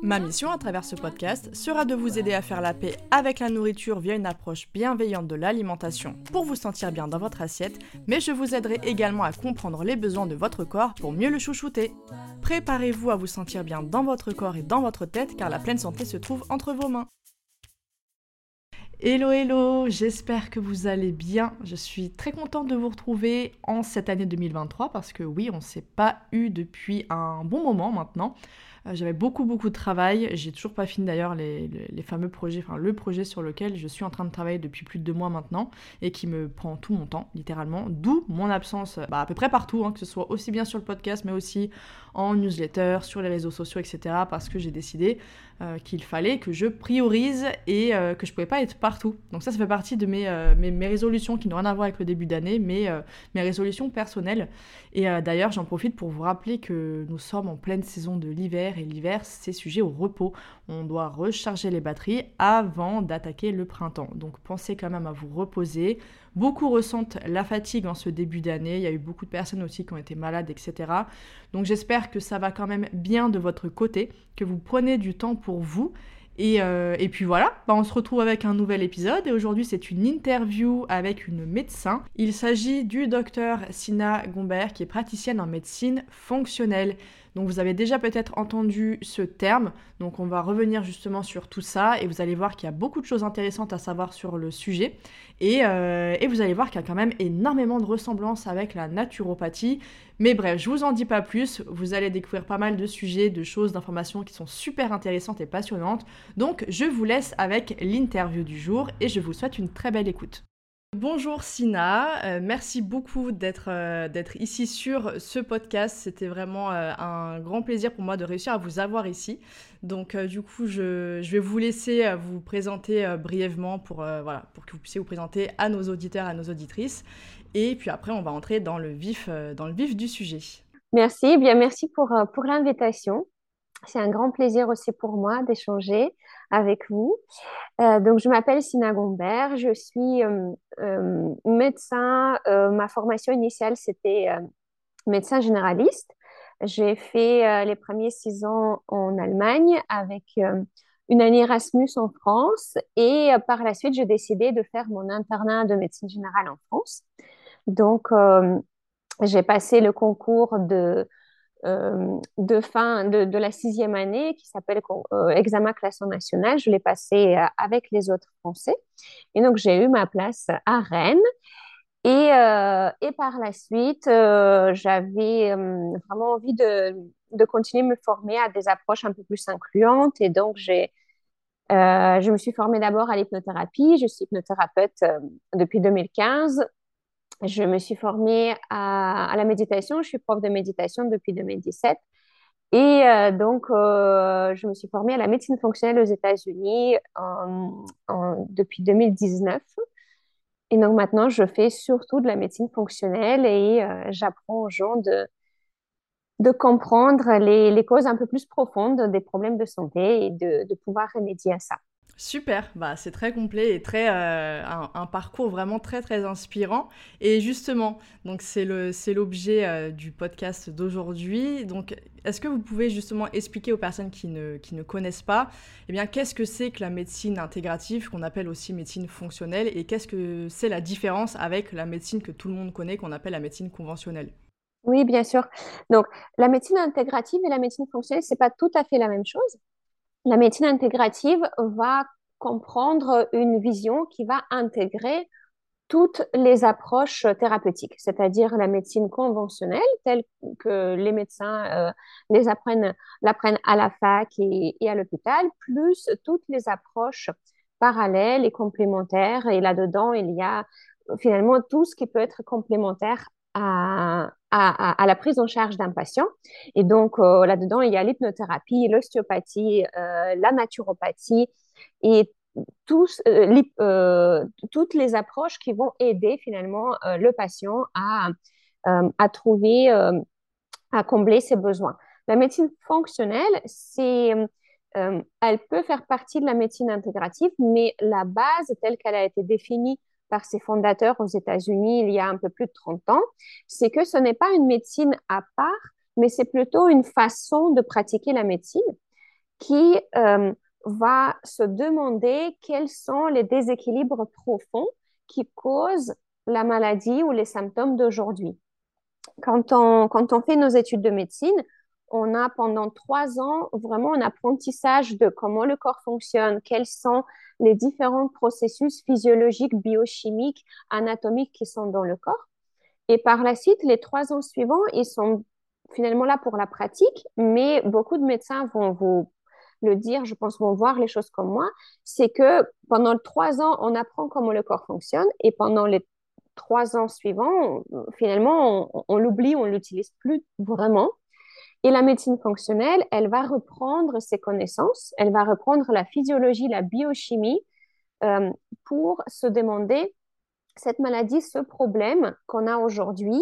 Ma mission à travers ce podcast sera de vous aider à faire la paix avec la nourriture via une approche bienveillante de l'alimentation pour vous sentir bien dans votre assiette, mais je vous aiderai également à comprendre les besoins de votre corps pour mieux le chouchouter. Préparez-vous à vous sentir bien dans votre corps et dans votre tête car la pleine santé se trouve entre vos mains. Hello hello, j'espère que vous allez bien. Je suis très contente de vous retrouver en cette année 2023 parce que oui, on ne s'est pas eu depuis un bon moment maintenant. Euh, j'avais beaucoup beaucoup de travail. J'ai toujours pas fini d'ailleurs les, fameux projets, enfin le projet sur lequel je suis en train de travailler depuis plus de deux mois maintenant et qui me prend tout mon temps littéralement. D'où mon absence bah, à peu près partout, hein, que ce soit aussi bien sur le podcast mais aussi en newsletter, sur les réseaux sociaux, etc. Parce que j'ai décidé euh, qu'il fallait que je priorise et euh, que je pouvais pas être partout. Donc ça, ça fait partie de mes, mes, résolutions qui n'ont rien à voir avec le début d'année, mais mes résolutions personnelles. Et d'ailleurs, j'en profite pour vous rappeler que nous sommes en pleine saison de l'hiver et l'hiver, c'est sujet au repos. On doit recharger les batteries avant d'attaquer le printemps. Donc pensez quand même à vous reposer. Beaucoup ressentent la fatigue en ce début d'année. Il y a eu beaucoup de personnes aussi qui ont été malades, etc. Donc j'espère que ça va quand même bien de votre côté, que vous prenez du temps pour vous. Et, euh, puis voilà, bah, on se retrouve avec un nouvel épisode et aujourd'hui c'est une interview avec une médecin. Il s'agit du docteur Sina Gombert qui est praticienne en médecine fonctionnelle. Donc vous avez déjà peut-être entendu ce terme, donc on va revenir justement sur tout ça et vous allez voir qu'il y a beaucoup de choses intéressantes à savoir sur le sujet et, euh, vous allez voir qu'il y a quand même énormément de ressemblances avec la naturopathie. Mais bref, je vous en dis pas plus, vous allez découvrir pas mal de sujets, de choses, d'informations qui sont super intéressantes et passionnantes. Donc je vous laisse avec l'interview du jour et je vous souhaite une très belle écoute. Bonjour Sina, euh, merci beaucoup euh, d'être ici sur ce podcast. C'était vraiment euh, un grand plaisir pour moi de réussir à vous avoir ici. Donc du coup, je, je, vais vous laisser vous présenter brièvement pour, voilà, pour que vous puissiez vous présenter à nos auditeurs, à nos auditrices. Et puis après, on va entrer dans le vif, dans le vif du sujet. Merci, bien merci pour, pour l'invitation. C'est un grand plaisir aussi pour moi d'échanger avec vous. Euh, donc, je m'appelle Sina Gombert, je suis euh, euh, médecin. ma formation initiale, c'était médecin généraliste. J'ai fait les premiers six ans en Allemagne avec une année Erasmus en France et par la suite, j'ai décidé de faire mon internat de médecine générale en France. Donc, j'ai passé le concours de de fin de, la sixième année qui s'appelle euh, examen classement national. Je l'ai passé euh, avec les autres Français. Et donc, j'ai eu ma place à Rennes. Et, et par la suite, j'avais vraiment envie de, de, continuer à me former à des approches un peu plus incluantes. Et donc, j'ai, je me suis formée d'abord à l'hypnothérapie. Je suis hypnothérapeute depuis 2015 je me suis formée à, la méditation. Je suis prof de méditation depuis 2017. Et euh, donc, euh, je me suis formée à la médecine fonctionnelle aux États-Unis depuis 2019. Et donc maintenant, je fais surtout de la médecine fonctionnelle et euh, j'apprends aux gens de, comprendre les, les, causes un peu plus profondes des problèmes de santé et de, de pouvoir remédier à ça. Super, bah, c'est très complet et très, euh, un, parcours vraiment très très inspirant. Et justement, donc c'est l'objet euh, du podcast d'aujourd'hui. Donc, est-ce que vous pouvez justement expliquer aux personnes qui ne, qui ne connaissent pas, eh bien, qu'est-ce que c'est que la médecine intégrative, qu'on appelle aussi médecine fonctionnelle, et qu'est-ce que c'est la différence avec la médecine que tout le monde connaît, qu'on appelle la médecine conventionnelle? Oui, bien sûr. Donc, la médecine intégrative et la médecine fonctionnelle, c'est pas tout à fait la même chose. La médecine intégrative va comprendre une vision qui va intégrer toutes les approches thérapeutiques, c'est-à-dire la médecine conventionnelle, telle que les médecins euh, les apprennent, l'apprennent à la fac et, à l'hôpital, plus toutes les approches parallèles et complémentaires. Et là-dedans, il y a finalement tout ce qui peut être complémentaire à, à, la prise en charge d'un patient. Et donc, euh, là-dedans, il y a l'hypnothérapie, l'ostéopathie, euh, la naturopathie et euh, toutes les approches qui vont aider finalement le patient à, à trouver, à combler ses besoins. La médecine fonctionnelle, c'est, elle peut faire partie de la médecine intégrative, mais la base telle qu'elle a été définie par ses fondateurs aux États-Unis il y a un peu plus de 30 ans, c'est que ce n'est pas une médecine à part, mais c'est plutôt une façon de pratiquer la médecine qui va se demander quels sont les déséquilibres profonds qui causent la maladie ou les symptômes d'aujourd'hui. Quand on, quand on fait nos études de médecine, on a pendant trois ans vraiment un apprentissage de comment le corps fonctionne, quels sont les différents processus physiologiques, biochimiques, anatomiques qui sont dans le corps. Et par la suite, les trois ans suivants, ils sont finalement là pour la pratique, mais beaucoup de médecins vont vous le dire, je pense, vont voir les choses comme moi, c'est que pendant trois ans, on apprend comment le corps fonctionne et pendant les trois ans suivants, finalement, on, l'oublie, on l'utilise plus vraiment. Et la médecine fonctionnelle, elle va reprendre ses connaissances, elle va reprendre la physiologie, la biochimie euh, pour se demander cette maladie, ce problème qu'on a aujourd'hui,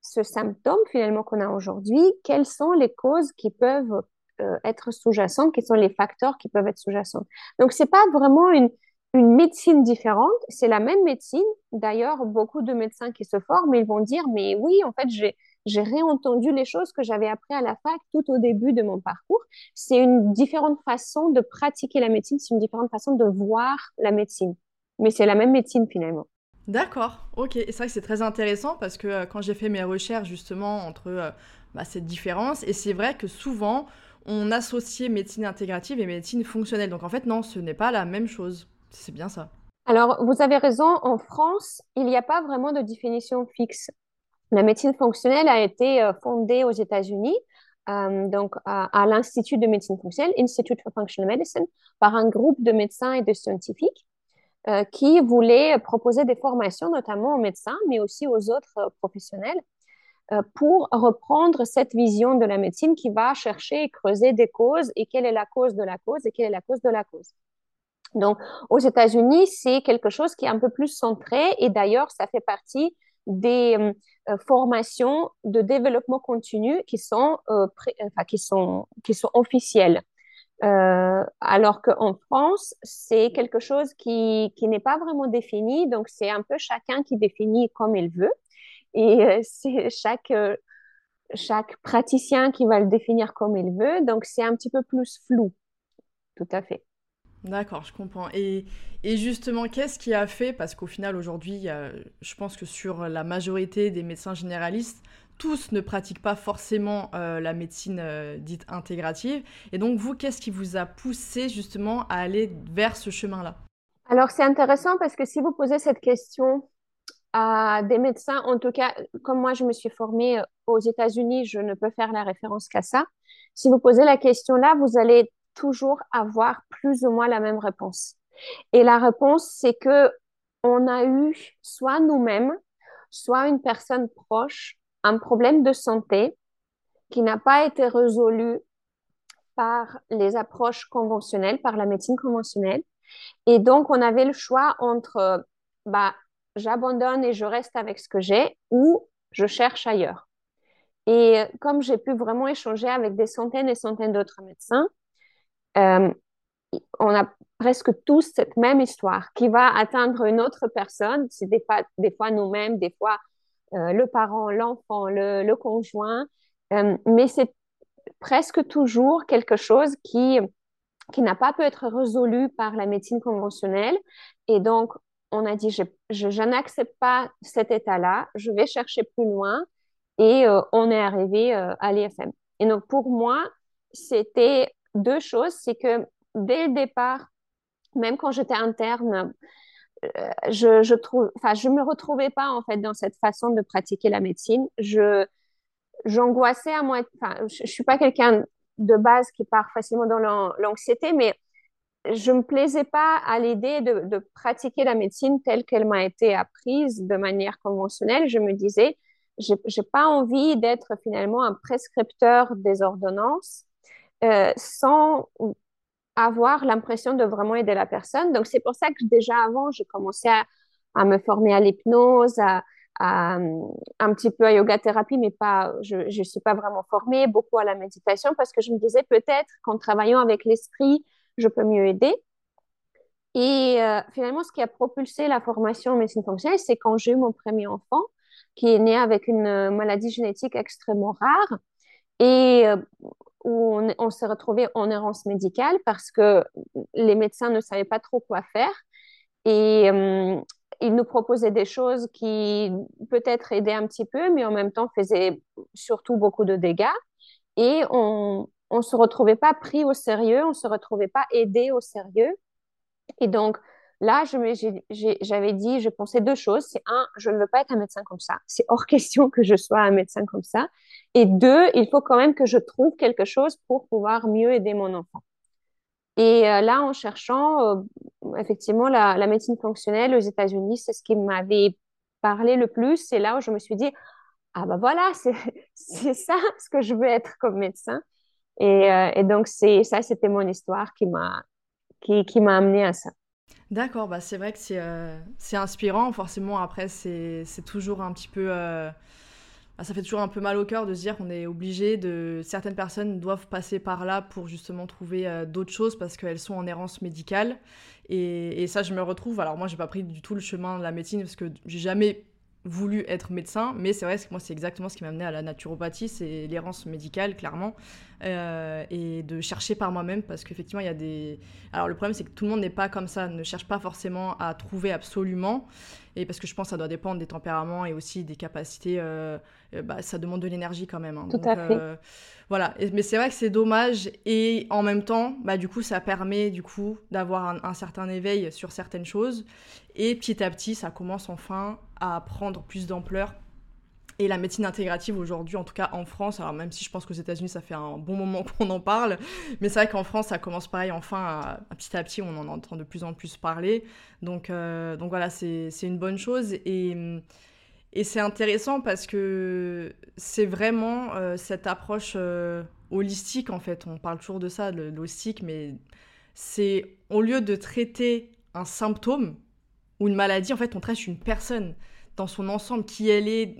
ce symptôme finalement qu'on a aujourd'hui, quelles sont les causes qui peuvent euh, être sous-jacentes, quels sont les facteurs qui peuvent être sous-jacents. Donc, c'est pas vraiment une médecine différente, c'est la même médecine. D'ailleurs, beaucoup de médecins qui se forment, ils vont dire, mais oui, en fait, j'ai, j'ai réentendu les choses que j'avais appris à la fac tout au début de mon parcours. C'est une différente façon de pratiquer la médecine, c'est une différente façon de voir la médecine. Mais c'est la même médecine finalement. D'accord, ok. Et c'est vrai que c'est très intéressant parce que euh, quand j'ai fait mes recherches justement entre euh, bah, cette différence, et c'est vrai que souvent on associait médecine intégrative et médecine fonctionnelle. Donc en fait, non, ce n'est pas la même chose. C'est bien ça. Alors, vous avez raison, en France, il n'y a pas vraiment de définition fixe. La médecine fonctionnelle a été euh, fondée aux États-Unis, euh, donc à, l'Institut de médecine fonctionnelle, Institute for Functional Medicine, par un groupe de médecins et de scientifiques euh, qui voulaient proposer des formations, notamment aux médecins, mais aussi aux autres professionnels, pour reprendre cette vision de la médecine qui va chercher et creuser des causes et quelle est la cause de la cause et quelle est la cause de la cause. Donc, aux États-Unis, c'est quelque chose qui est un peu plus centré et d'ailleurs, ça fait partie des euh, formations de développement continu qui sont, euh, enfin, qui sont, qui sont officielles. Euh, alors qu'en France, c'est quelque chose qui, qui n'est pas vraiment défini, donc c'est un peu chacun qui définit comme il veut. Et euh, c'est chaque, euh, chaque praticien qui va le définir comme il veut. Donc, c'est un petit peu plus flou. Tout à fait. D'accord, je comprends. Et, justement, qu'est-ce qui a fait, parce qu'au final, aujourd'hui, je pense que sur la majorité des médecins généralistes, tous ne pratiquent pas forcément euh, la médecine dite intégrative. Et donc, vous, qu'est-ce qui vous a poussé justement à aller vers ce chemin-là? Alors, c'est intéressant parce que si vous posez cette question à des médecins, en tout cas, comme moi je me suis formée euh, aux États-Unis, je ne peux faire la référence qu'à ça. Si vous posez la question là, vous allez toujours avoir plus ou moins la même réponse. Et la réponse, c'est que on a eu soit nous-mêmes, soit une personne proche, un problème de santé qui n'a pas été résolu par les approches conventionnelles, par la médecine conventionnelle. Et donc, on avait le choix entre bah, j'abandonne et je reste avec ce que j'ai ou je cherche ailleurs. Et comme j'ai pu vraiment échanger avec des centaines et centaines d'autres médecins, euh, on a presque tous cette même histoire qui va atteindre une autre personne. C'est des fois, des fois nous-mêmes, des fois euh, le parent, l'enfant, le, conjoint, euh, mais c'est presque toujours quelque chose qui, qui n'a pas pu être résolu par la médecine conventionnelle. Et donc, on a dit, je, n'accepte pas cet état-là, je vais chercher plus loin et on est arrivé à l'IFM. Et donc, pour moi, c'était deux choses. C'est que dès le départ, même quand j'étais interne, je, je trouve, enfin, je me retrouvais pas en fait dans cette façon de pratiquer la médecine. Je, j'angoissais à moi. Enfin, je, je suis pas quelqu'un de base qui part facilement dans l'anxiété, mais je me plaisais pas à l'idée de, de, pratiquer la médecine telle qu'elle m'a été apprise de manière conventionnelle. Je me disais, j'ai pas envie d'être finalement un prescripteur des ordonnances euh, sans avoir l'impression de vraiment aider la personne. Donc, c'est pour ça que déjà avant, j'ai commencé à, me former à l'hypnose, à, à, un petit peu à yoga thérapie, mais pas, je ne suis pas vraiment formée, beaucoup à la méditation, parce que je me disais peut-être qu'en travaillant avec l'esprit, je peux mieux aider. Et euh, finalement, ce qui a propulsé la formation en médecine fonctionnelle, c'est quand j'ai eu mon premier enfant, qui est né avec une maladie génétique extrêmement rare. Et euh, où on, s'est retrouvé en errance médicale parce que les médecins ne savaient pas trop quoi faire. Et euh, ils nous proposaient des choses qui peut-être aidaient un petit peu, mais en même temps faisaient surtout beaucoup de dégâts. Et on ne se retrouvait pas pris au sérieux, on se retrouvait pas aidé au sérieux. Et donc, Là, j'avais dit, je pensais deux choses. C'est un, je ne veux pas être un médecin comme ça. C'est hors question que je sois un médecin comme ça. Et deux, il faut quand même que je trouve quelque chose pour pouvoir mieux aider mon enfant. Et euh, là, en cherchant, euh, effectivement, la, médecine fonctionnelle aux États-Unis, c'est ce qui m'avait parlé le plus. C'est là où je me suis dit, ah ben voilà, c'est ça ce que je veux être comme médecin. Et, euh, et donc, ça, c'était mon histoire qui m'a qui, qui amené à ça. D'accord, bah c'est vrai que c'est euh, inspirant. Forcément, après, c'est toujours un petit peu. Euh, bah, ça fait toujours un peu mal au cœur de se dire qu'on est obligé de. Certaines personnes doivent passer par là pour justement trouver euh, d'autres choses parce qu'elles sont en errance médicale. Et, et, ça, je me retrouve. Alors, moi, j'ai pas pris du tout le chemin de la médecine parce que j'ai jamais voulu être médecin, mais c'est vrai que moi, c'est exactement ce qui m'a amené à la naturopathie, c'est l'errance médicale, clairement, euh, et de chercher par moi-même, parce qu'effectivement, il y a des... Alors, le problème, c'est que tout le monde n'est pas comme ça, ne cherche pas forcément à trouver absolument, et parce que je pense que ça doit dépendre des tempéraments et aussi des capacités, euh, euh, bah, ça demande de l'énergie quand même. Hein. Tout à fait. voilà, mais c'est vrai que c'est dommage, et en même temps, bah, du coup, ça permet du coup d'avoir un, un certain éveil sur certaines choses, et petit à petit, ça commence enfin à prendre plus d'ampleur. Et la médecine intégrative aujourd'hui, en tout cas en France, alors même si je pense qu'aux États-Unis ça fait un bon moment qu'on en parle, mais c'est vrai qu'en France ça commence pareil, enfin petit à petit on en entend de plus en plus parler. Donc, euh, donc voilà, c'est une bonne chose. Et, et c'est intéressant parce que c'est vraiment euh, cette approche euh, holistique en fait. On parle toujours de ça, de l'holistique, mais c'est au lieu de traiter un symptôme, ou une maladie, en fait, on traite une personne dans son ensemble, qui elle est,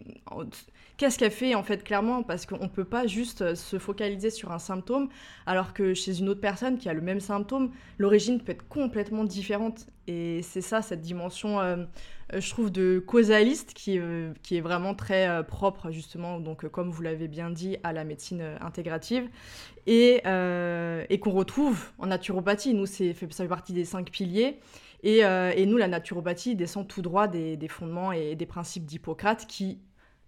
qu'est-ce qu'elle fait en fait clairement, parce qu'on ne peut pas juste euh, se focaliser sur un symptôme, alors que chez une autre personne qui a le même symptôme, l'origine peut être complètement différente. Et c'est ça, cette dimension, euh, euh, je trouve, de causaliste qui, est vraiment très propre, justement, donc comme vous l'avez bien dit, à la médecine intégrative, et, qu'on retrouve en naturopathie. Nous, ça fait partie des cinq piliers. Euh, et, nous, la naturopathie descend tout droit des, fondements et des principes d'Hippocrate qui,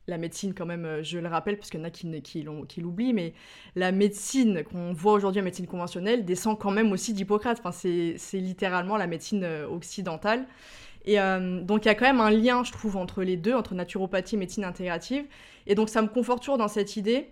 la médecine quand même, euh, je le rappelle, parce qu'il y en a qui, qui l'oublient, mais la médecine qu'on voit aujourd'hui, la médecine conventionnelle, descend quand même aussi d'Hippocrate. Enfin, c'est littéralement la médecine euh, occidentale. Et donc il y a quand même un lien, je trouve, entre les deux, entre naturopathie et médecine intégrative. Et donc ça me conforte toujours dans cette idée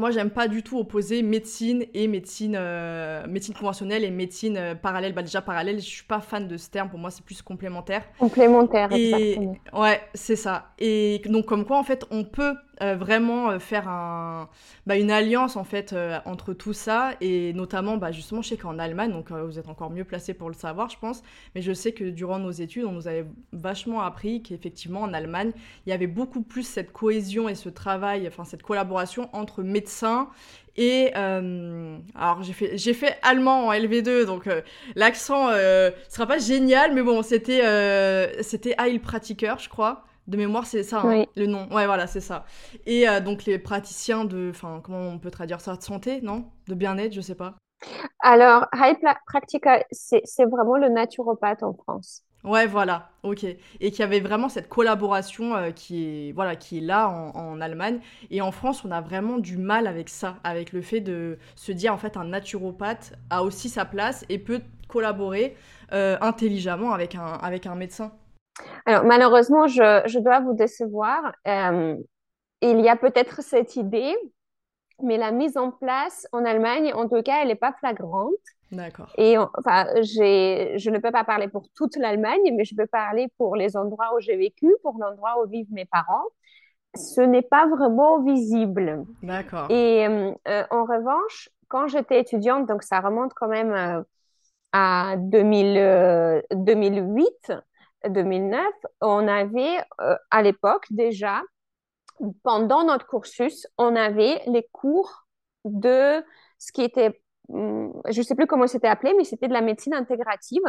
moi, j'aime pas du tout opposer médecine et médecine, euh, médecine conventionnelle et médecine euh, parallèle. Bah, déjà, parallèle, je suis pas fan de ce terme. Pour moi, c'est plus complémentaire. Complémentaire, exactement. Ouais, c'est ça. Et donc, comme quoi, en fait, on peut euh, vraiment faire un, bah, une alliance, en fait, entre tout ça. Et notamment, bah, justement, je sais qu'en Allemagne, donc vous êtes encore mieux placé pour le savoir, je pense. Mais je sais que durant nos études, on nous avait vachement appris qu'effectivement, en Allemagne, il y avait beaucoup plus cette cohésion et ce travail, enfin, cette collaboration entre médecins et euh, alors j'ai fait j'ai fait allemand en LV2 donc euh, l'accent euh, sera pas génial mais bon c'était c'était Heilpratiker je crois de mémoire c'est ça hein, le nom. Ouais voilà c'est ça. Et donc les praticiens de enfin comment on peut traduire ça de santé non? De bien-être je sais pas. Alors Heilpratiker c'est vraiment le naturopathe en France. Ouais, voilà, ok. Et qu'il y avait vraiment cette collaboration euh, qui, est, voilà, qui est là en, Allemagne. Et en France, on a vraiment du mal avec ça, avec le fait de se dire, en fait, un naturopathe a aussi sa place et peut collaborer intelligemment avec un, avec un médecin Alors malheureusement, je, je dois vous décevoir. il y a peut-être cette idée, mais la mise en place en Allemagne, en tout cas, elle n'est pas flagrante. D'accord. Et enfin, je ne peux pas parler pour toute l'Allemagne, mais je peux parler pour les endroits où j'ai vécu, pour l'endroit où vivent mes parents. Ce n'est pas vraiment visible. D'accord. Et euh, en revanche, quand j'étais étudiante, donc ça remonte quand même euh, à 2000, 2008, 2009, on avait euh, à l'époque déjà, pendant notre cursus, on avait les cours de ce qui était Hum, je ne sais plus comment c'était appelé, mais c'était de la médecine intégrative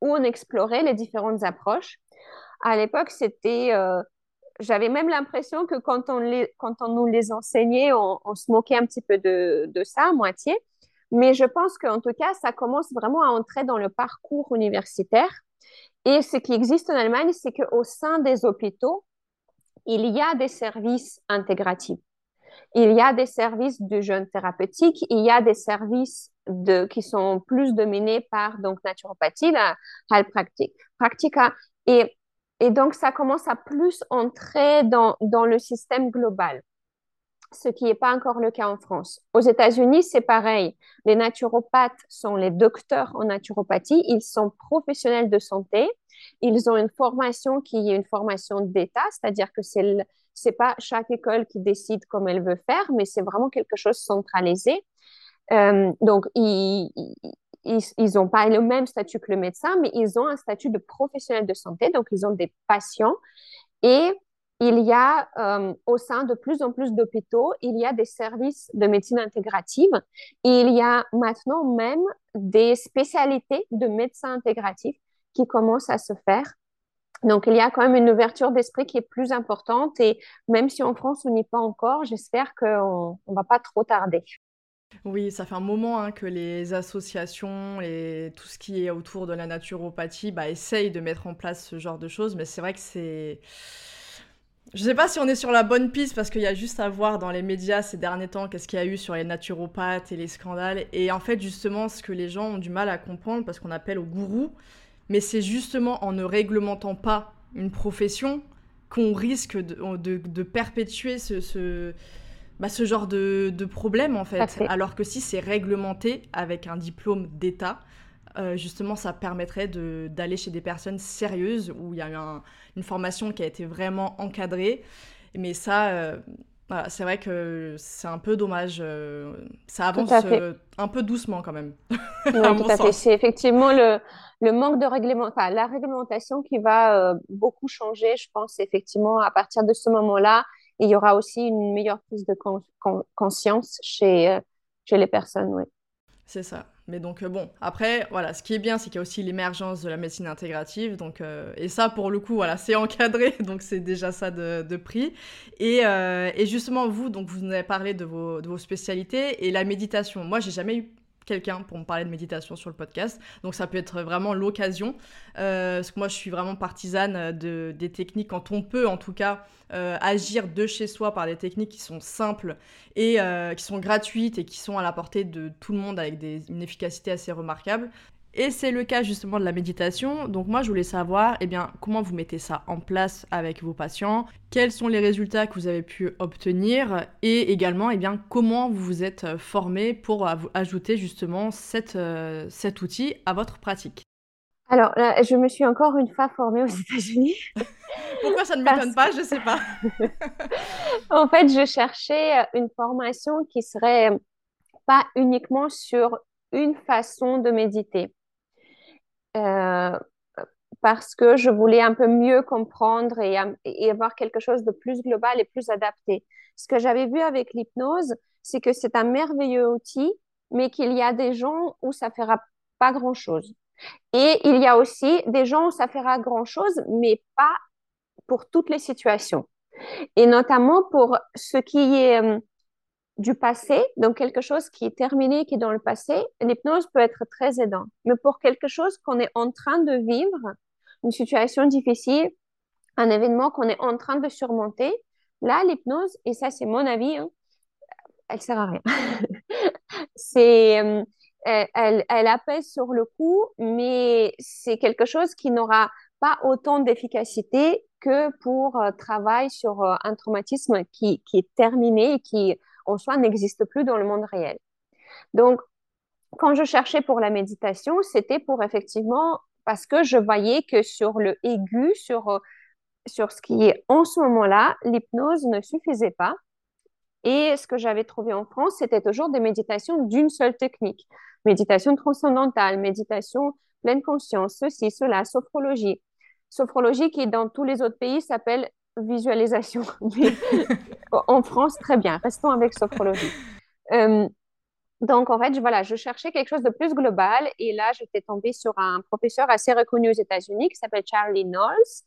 où on explorait les différentes approches. À l'époque, c'était, euh, j'avais même l'impression que quand on, les, quand on nous les enseignait, on, se moquait un petit peu de, de ça, à moitié. Mais je pense qu'en tout cas, ça commence vraiment à entrer dans le parcours universitaire. Et ce qui existe en Allemagne, c'est qu'au sein des hôpitaux, il y a des services intégratifs. Il y a des services de jeunes thérapeutiques, il y a des services de, qui sont plus dominés par donc naturopathie, la practica, et, et donc ça commence à plus entrer dans, dans le système global ce qui n'est pas encore le cas en France. Aux États-Unis, c'est pareil. Les naturopathes sont les docteurs en naturopathie, ils sont professionnels de santé, ils ont une formation qui est une formation d'État, c'est-à-dire que c'est c'est pas chaque école qui décide comme elle veut faire, mais c'est vraiment quelque chose centralisé. Euh, donc, ils n'ont pas le même statut que le médecin, mais ils ont un statut de professionnel de santé, donc ils ont des patients. Et il y a euh, au sein de plus en plus d'hôpitaux, il y a des services de médecine intégrative. Il y a maintenant même des spécialités de médecins intégratifs qui commencent à se faire. Donc, il y a quand même une ouverture d'esprit qui est plus importante et même si en France, on n'y est pas encore, j'espère qu'on ne va pas trop tarder. Oui, ça fait un moment hein, que les associations et tout ce qui est autour de la naturopathie bah, essayent de mettre en place ce genre de choses, mais c'est vrai que c'est... Je ne sais pas si on est sur la bonne piste parce qu'il y a juste à voir dans les médias ces derniers temps qu'est-ce qu'il y a eu sur les naturopathes et les scandales. Et en fait, justement, ce que les gens ont du mal à comprendre parce qu'on appelle au gourou, mais c'est justement en ne réglementant pas une profession qu'on risque de, perpétuer ce, ce, bah, ce genre de, problème, en fait. Alors que si c'est réglementé avec un diplôme d'État, euh, justement, ça permettrait d'aller chez des personnes sérieuses où il y a eu une formation qui a été vraiment encadrée. Mais ça, euh, c'est vrai que c'est un peu dommage. Euh, ça avance un peu doucement quand même. Oui, tout à fait. C'est effectivement le, le manque de réglement, enfin, la réglementation qui va beaucoup changer, je pense, effectivement, à partir de ce moment-là, il y aura aussi une meilleure prise de conscience chez, chez les personnes, oui. C'est ça. Mais donc, euh, bon, après, voilà, ce qui est bien, c'est qu'il y a aussi l'émergence de la médecine intégrative. Donc, et ça, pour le coup, voilà, c'est encadré, donc c'est déjà ça de, prix. Et, et, justement, vous, donc, vous nous avez parlé de vos, de vos spécialités et la méditation. Moi, j'ai jamais eu quelqu'un pour me parler de méditation sur le podcast. Donc ça peut être vraiment l'occasion. Euh, parce que moi, je suis vraiment partisane de, des techniques, quand on peut en tout cas euh, agir de chez soi par des techniques qui sont simples et euh, qui sont gratuites et qui sont à la portée de tout le monde avec une efficacité assez remarquable. Et c'est le cas justement de la méditation. Donc moi, je voulais savoir, eh bien, comment vous mettez ça en place avec vos patients, quels sont les résultats que vous avez pu obtenir, et également, eh bien, comment vous vous êtes formé pour ajouter justement euh, cet outil à votre pratique? Alors, là, je me suis encore une fois formée aux États-Unis. Pourquoi ça ne m'étonne pas? Je ne sais pas. en fait, je cherchais une formation qui serait pas uniquement sur une façon de méditer. Euh, parce que je voulais un peu mieux comprendre et, avoir quelque chose de plus global et plus adapté. Ce que j'avais vu avec l'hypnose, c'est que c'est un merveilleux outil, mais qu'il y a des gens où ça fera pas grand-chose. Et il y a aussi des gens où ça fera grand-chose, mais pas pour toutes les situations. Et notamment pour ce qui est euh, du passé, donc quelque chose qui est terminé, qui est dans le passé, l'hypnose peut être très aidant. Mais pour quelque chose qu'on est en train de vivre, une situation difficile, un événement qu'on est en train de surmonter, là, l'hypnose, et ça c'est mon avis, hein, elle sert à rien. c'est, euh, elle, elle, apaise sur le coup, mais c'est quelque chose qui n'aura pas autant d'efficacité que pour euh, travail sur euh, un traumatisme qui, qui, est terminé et qui, en soi, n'existe plus dans le monde réel. Donc, quand je cherchais pour la méditation, c'était pour effectivement, parce que je voyais que sur le aigu, sur, euh, sur ce qui est en ce moment-là, l'hypnose ne suffisait pas. Et ce que j'avais trouvé en France, c'était toujours des méditations d'une seule technique. Méditation transcendantale, méditation pleine conscience, ceci, cela, sophrologie. Sophrologie qui, dans tous les autres pays, s'appelle visualisation. en France, très bien. Restons avec sophrologie. Euh, donc, en fait, je, voilà, je cherchais quelque chose de plus global. Et là, j'étais tombée sur un professeur assez reconnu aux États-Unis qui s'appelle Charlie Knowles.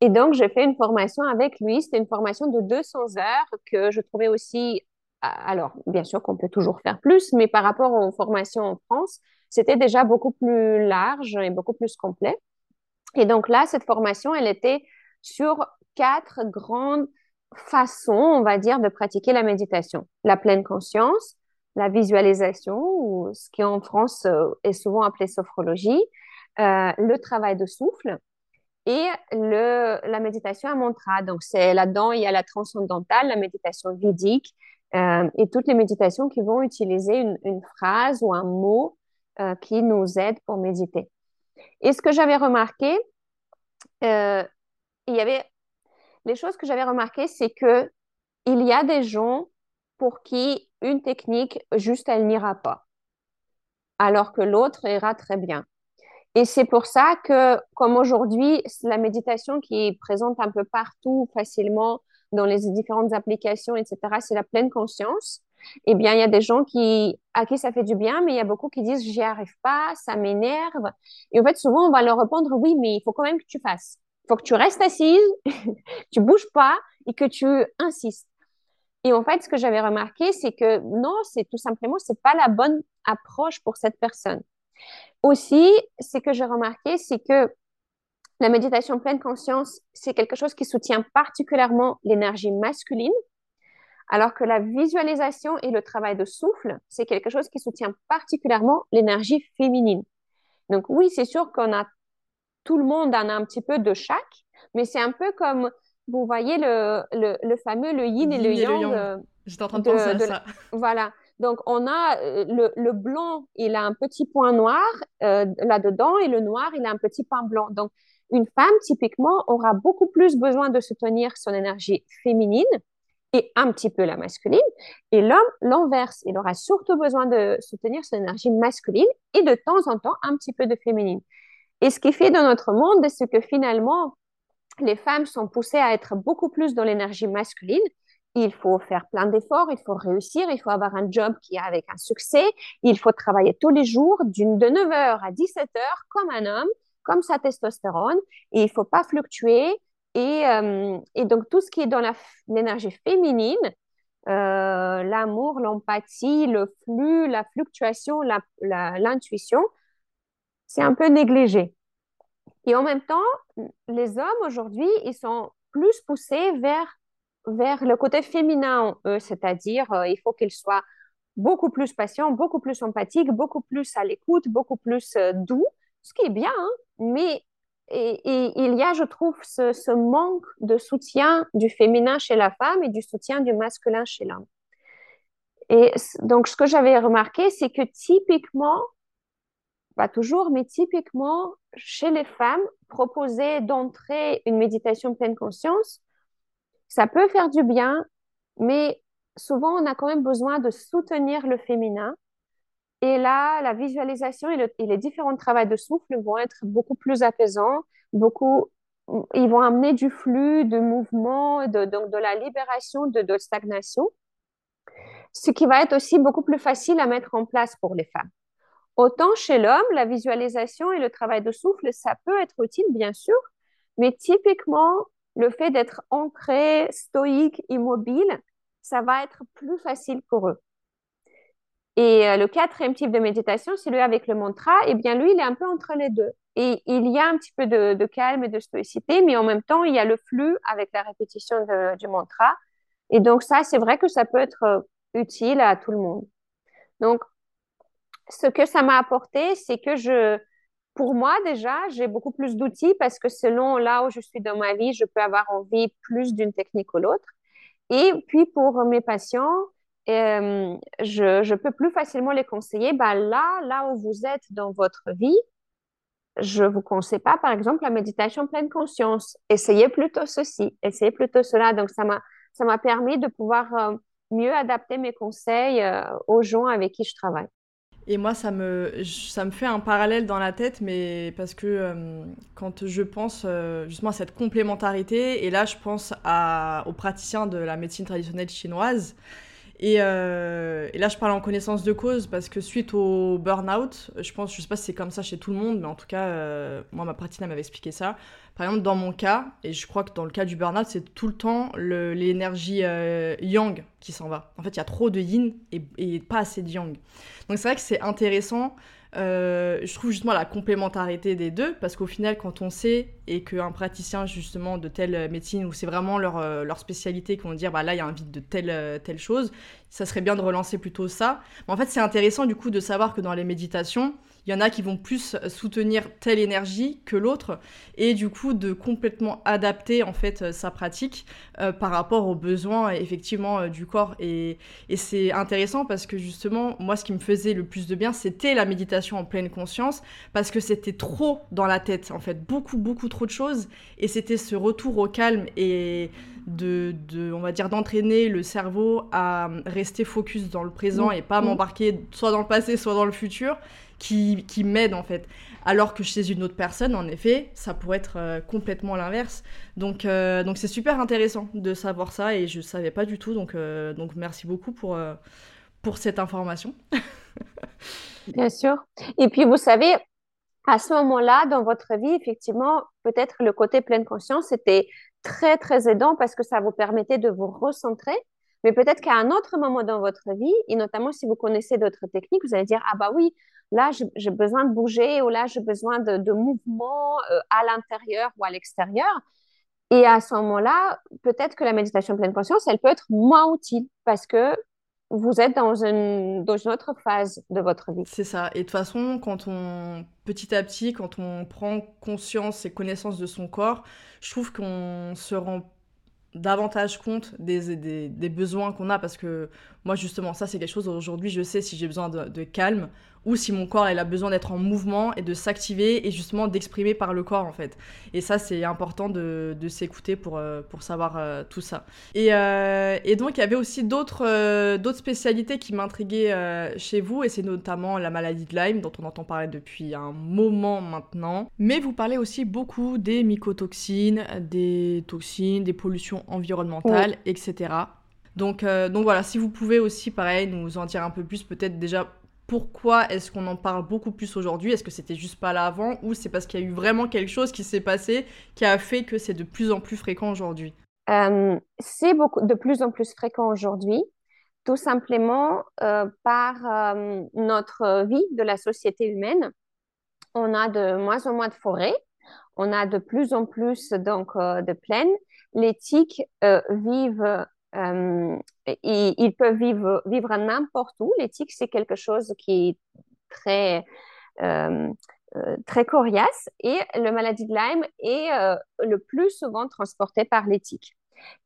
Et donc, j'ai fait une formation avec lui. C'était une formation de 200 heures que je trouvais aussi. Alors, bien sûr qu'on peut toujours faire plus, mais par rapport aux formations en France, c'était déjà beaucoup plus large et beaucoup plus complet. Et donc là, cette formation, elle était sur quatre grandes façons, on va dire, de pratiquer la méditation. La pleine conscience, la visualisation, ou ce qui en France euh, est souvent appelé sophrologie, euh, le travail de souffle et le, la méditation à mantra. Donc, c'est là-dedans, il y a la transcendantale, la méditation védique euh, et toutes les méditations qui vont utiliser une, une phrase ou un mot qui nous aide pour méditer. Et ce que j'avais remarqué, il y avait les choses que j'avais remarquées, c'est que il y a des gens pour qui une technique, juste, elle n'ira pas, alors que l'autre ira très bien. Et c'est pour ça que, comme aujourd'hui, la méditation qui est présente un peu partout facilement dans les différentes applications, etc., c'est la pleine conscience. Eh bien, il y a des gens qui, à qui ça fait du bien, mais il y a beaucoup qui disent, j'y arrive pas, ça m'énerve. Et en fait, souvent, on va leur répondre, oui, mais il faut quand même que tu fasses. Faut que tu restes assise, tu bouges pas et que tu insistes. Et en fait, ce que j'avais remarqué, c'est que non, c'est tout simplement, c'est pas la bonne approche pour cette personne. Aussi, ce que j'ai remarqué, c'est que la méditation pleine conscience, c'est quelque chose qui soutient particulièrement l'énergie masculine, alors que la visualisation et le travail de souffle, c'est quelque chose qui soutient particulièrement l'énergie féminine. Donc oui, c'est sûr qu'on a tout le monde en a un petit peu de chaque, mais c'est un peu comme vous voyez le, le, le, fameux le yin, et le yang. Euh, J'étais en train de, penser à ça. Voilà. Donc, on a euh, le, le, blanc, il a un petit point noir euh, là-dedans, et le noir, il a un petit point blanc. Donc, une femme, typiquement, aura beaucoup plus besoin de soutenir son énergie féminine et un petit peu la masculine. Et l'homme, l'inverse, il aura surtout besoin de soutenir son énergie masculine et de temps en temps un petit peu de féminine. Et ce qui fait dans notre monde, c'est que finalement, les femmes sont poussées à être beaucoup plus dans l'énergie masculine. Il faut faire plein d'efforts, il faut réussir, il faut avoir un job qui est avec un succès, il faut travailler tous les jours d'une de 9h à 17h comme un homme, comme sa testostérone, et il faut pas fluctuer. Et, euh, donc tout ce qui est dans l'énergie féminine, euh, l'amour, l'empathie, le flux, la fluctuation, l'intuition, c'est un peu négligé. Et en même temps, les hommes aujourd'hui, ils sont plus poussés vers, vers le côté féminin eux, c'est-à-dire euh, il faut qu'ils soient beaucoup plus patients, beaucoup plus empathiques, beaucoup plus à l'écoute, beaucoup plus euh, doux, ce qui est bien, hein. mais et, il y a, je trouve, ce, manque de soutien du féminin chez la femme et du soutien du masculin chez l'homme. Et donc, ce que j'avais remarqué, c'est que typiquement, pas toujours, mais typiquement, chez les femmes, proposer d'entrer une méditation pleine conscience, ça peut faire du bien, mais souvent, on a quand même besoin de soutenir le féminin. Et là, la visualisation et, les différents travaux de souffle vont être beaucoup plus apaisants, beaucoup, ils vont amener du flux, de mouvement, de, de la libération, de, de stagnation, ce qui va être aussi beaucoup plus facile à mettre en place pour les femmes. Autant chez l'homme, la visualisation et le travail de souffle, ça peut être utile, bien sûr, mais typiquement, le fait d'être ancré, stoïque, immobile, ça va être plus facile pour eux. Et euh, le quatrième type de méditation, c'est lui avec le mantra. Eh bien, lui, il est un peu entre les deux. Et il y a un petit peu de, calme et de stoïcité, mais en même temps, il y a le flux avec la répétition du mantra. Et donc, ça, c'est vrai que ça peut être euh, utile à tout le monde. Donc, ce que ça m'a apporté, c'est que je, pour moi déjà, j'ai beaucoup plus d'outils parce que selon là où je suis dans ma vie, je peux avoir envie plus d'une technique ou l'autre. Et puis pour mes patients, euh, je, je, peux plus facilement les conseiller. Ben là, là où vous êtes dans votre vie, je vous conseille pas, par exemple, la méditation pleine conscience. Essayez plutôt ceci, essayez plutôt cela. Donc ça m'a ça m'a permis de pouvoir euh, mieux adapter mes conseils euh, aux gens avec qui je travaille. Et moi, ça me, fait un parallèle dans la tête, mais parce que euh, quand je pense justement à cette complémentarité, et là, je pense à, aux praticiens de la médecine traditionnelle chinoise, et, et, là, je parle en connaissance de cause parce que suite au burn-out, je pense, je sais pas si c'est comme ça chez tout le monde, mais en tout cas, moi, ma praticienne m'avait expliqué ça. Par exemple, dans mon cas, et je crois que dans le cas du burn-out, c'est tout le temps l'énergie euh, yang qui s'en va. En fait, il y a trop de yin et, pas assez de yang. Donc c'est vrai que c'est intéressant. Euh, je trouve justement la complémentarité des deux, parce qu'au final, quand on sait et qu'un praticien justement de telle médecine, où c'est vraiment leur, euh, leur spécialité, qui vont dire bah là il y a un vide de telle, telle chose, ça serait bien de relancer plutôt ça. En fait, c'est intéressant du coup de savoir que dans les méditations, il y en a qui vont plus soutenir telle énergie que l'autre et du coup de complètement adapter en fait euh, sa pratique euh, par rapport aux besoins effectivement euh, du corps et, et c'est intéressant parce que justement moi ce qui me faisait le plus de bien c'était la méditation en pleine conscience parce que c'était trop dans la tête en fait. Beaucoup beaucoup trop de choses et c'était ce retour au calme et de, de, on va dire d'entraîner le cerveau à rester focus dans le présent et pas m'embarquer soit dans le passé soit dans le futur qui, qui m'aide en fait. Alors que chez une autre personne, en effet, ça pourrait être euh, complètement l'inverse. Donc, euh, donc c'est super intéressant de savoir ça et je ne savais pas du tout. Donc, euh, donc merci beaucoup pour, pour cette information. Bien sûr. Et puis, vous savez, à ce moment-là, dans votre vie, effectivement, peut-être le côté pleine conscience était très, très aidant parce que ça vous permettait de vous recentrer. Mais peut-être qu'à un autre moment dans votre vie, et notamment si vous connaissez d'autres techniques, vous allez dire, ah bah oui, là, j'ai besoin de bouger ou là, j'ai besoin de, mouvement euh, à l'intérieur ou à l'extérieur. Et à ce moment-là, peut-être que la méditation pleine conscience, elle peut être moins utile parce que vous êtes dans une, dans une autre phase de votre vie. C'est ça. Et de toute façon, quand on, petit à petit, quand on prend conscience et connaissance de son corps, je trouve qu'on se rend davantage compte des, des, des besoins qu'on a parce que moi justement ça c'est quelque chose aujourd'hui je sais si j'ai besoin de, de, calme ou si mon corps il a besoin d'être en mouvement et de s'activer et justement d'exprimer par le corps en fait. Et ça c'est important de, de s'écouter pour, euh, pour savoir euh, tout ça. Et, euh, et, donc il y avait aussi d'autres d'autres spécialités qui m'intriguaient chez vous et c'est notamment la maladie de Lyme dont on entend parler depuis un moment maintenant. Mais vous parlez aussi beaucoup des mycotoxines, des toxines, des pollutions environnementales, etc. Donc, donc voilà, si vous pouvez aussi, pareil, nous en dire un peu plus, peut-être déjà pourquoi est-ce qu'on en parle beaucoup plus aujourd'hui? Est-ce que c'était juste pas là avant? Ou c'est parce qu'il y a eu vraiment quelque chose qui s'est passé qui a fait que c'est de plus en plus fréquent aujourd'hui? Euh, C'est beaucoup de plus en plus fréquent aujourd'hui, tout simplement euh, par euh, notre vie de la société humaine. On a de moins en moins de forêts, on a de plus en plus donc de plaines. Les tiques vivent euh, ils, peuvent vivre, vivre n'importe où. L'éthique, c'est quelque chose qui est très, euh, euh, très coriace et le maladie de Lyme est le plus souvent transporté par l'éthique.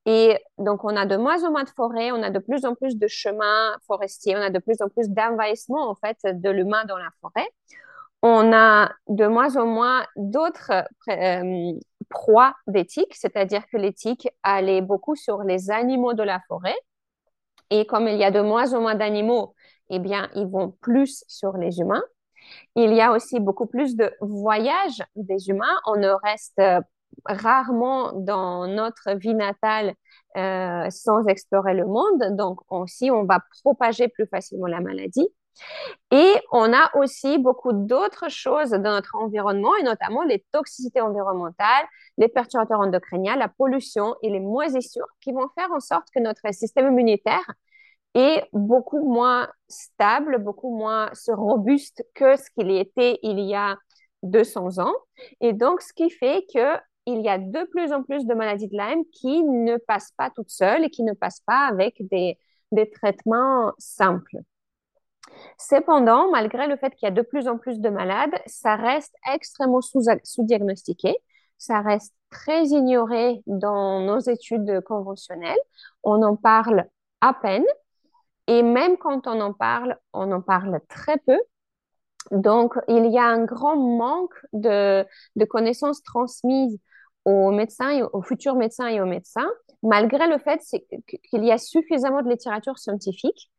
Et donc, on a de moins en moins de forêts, on a de plus en plus de chemins forestiers, on a de plus en plus d'envahissement, en fait, de l'humain dans la forêt. On a de moins en moins d'autres proie d'éthique, c'est-à-dire que l'éthique allait beaucoup sur les animaux de la forêt. Et comme il y a de moins en moins d'animaux, eh bien, ils vont plus sur les humains. Il y a aussi beaucoup plus de voyages des humains. On ne reste euh, rarement dans notre vie natale euh, sans explorer le monde. Donc, aussi, on va propager plus facilement la maladie. Et on a aussi beaucoup d'autres choses dans notre environnement, et notamment les toxicités environnementales, les perturbateurs endocriniens, la pollution et les moisissures qui vont faire en sorte que notre système immunitaire est beaucoup moins stable, beaucoup moins robuste que ce qu'il était il y a 200 ans. Et donc, ce qui fait que il y a de plus en plus de maladies de Lyme qui ne passent pas toutes seules et qui ne passent pas avec des, des traitements simples. Cependant, malgré le fait qu'il y a de plus en plus de malades, ça reste extrêmement sous-diagnostiqué, ça reste très ignoré dans nos études conventionnelles. On en parle à peine et même quand on en parle, on en parle très peu. Donc, il y a un grand manque de, connaissances transmises aux médecins, aux futurs médecins et aux médecins, malgré le fait qu'il y a suffisamment de littérature scientifique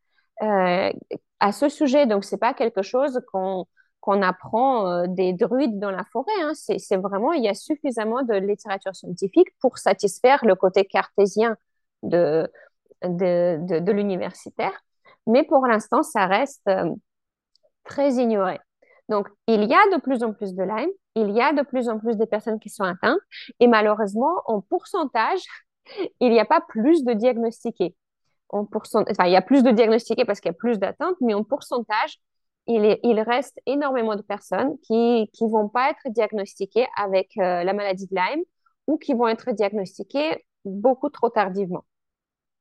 euh, à ce sujet. Donc, c'est pas quelque chose qu'on qu'on apprend euh, des druides dans la forêt. Hein. C'est vraiment, il y a suffisamment de littérature scientifique pour satisfaire le côté cartésien de, de, de, l'universitaire. Mais pour l'instant, ça reste euh, très ignoré. Donc, il y a de plus en plus de Lyme, il y a de plus en plus de personnes qui sont atteintes, et malheureusement, en pourcentage, il n'y a pas plus de diagnostiqués il y a plus de diagnostiqués parce qu'il y a plus d'atteintes, mais en pourcentage, il, il, reste énormément de personnes qui ne vont pas être diagnostiquées avec euh, la maladie de Lyme ou qui vont être diagnostiquées beaucoup trop tardivement.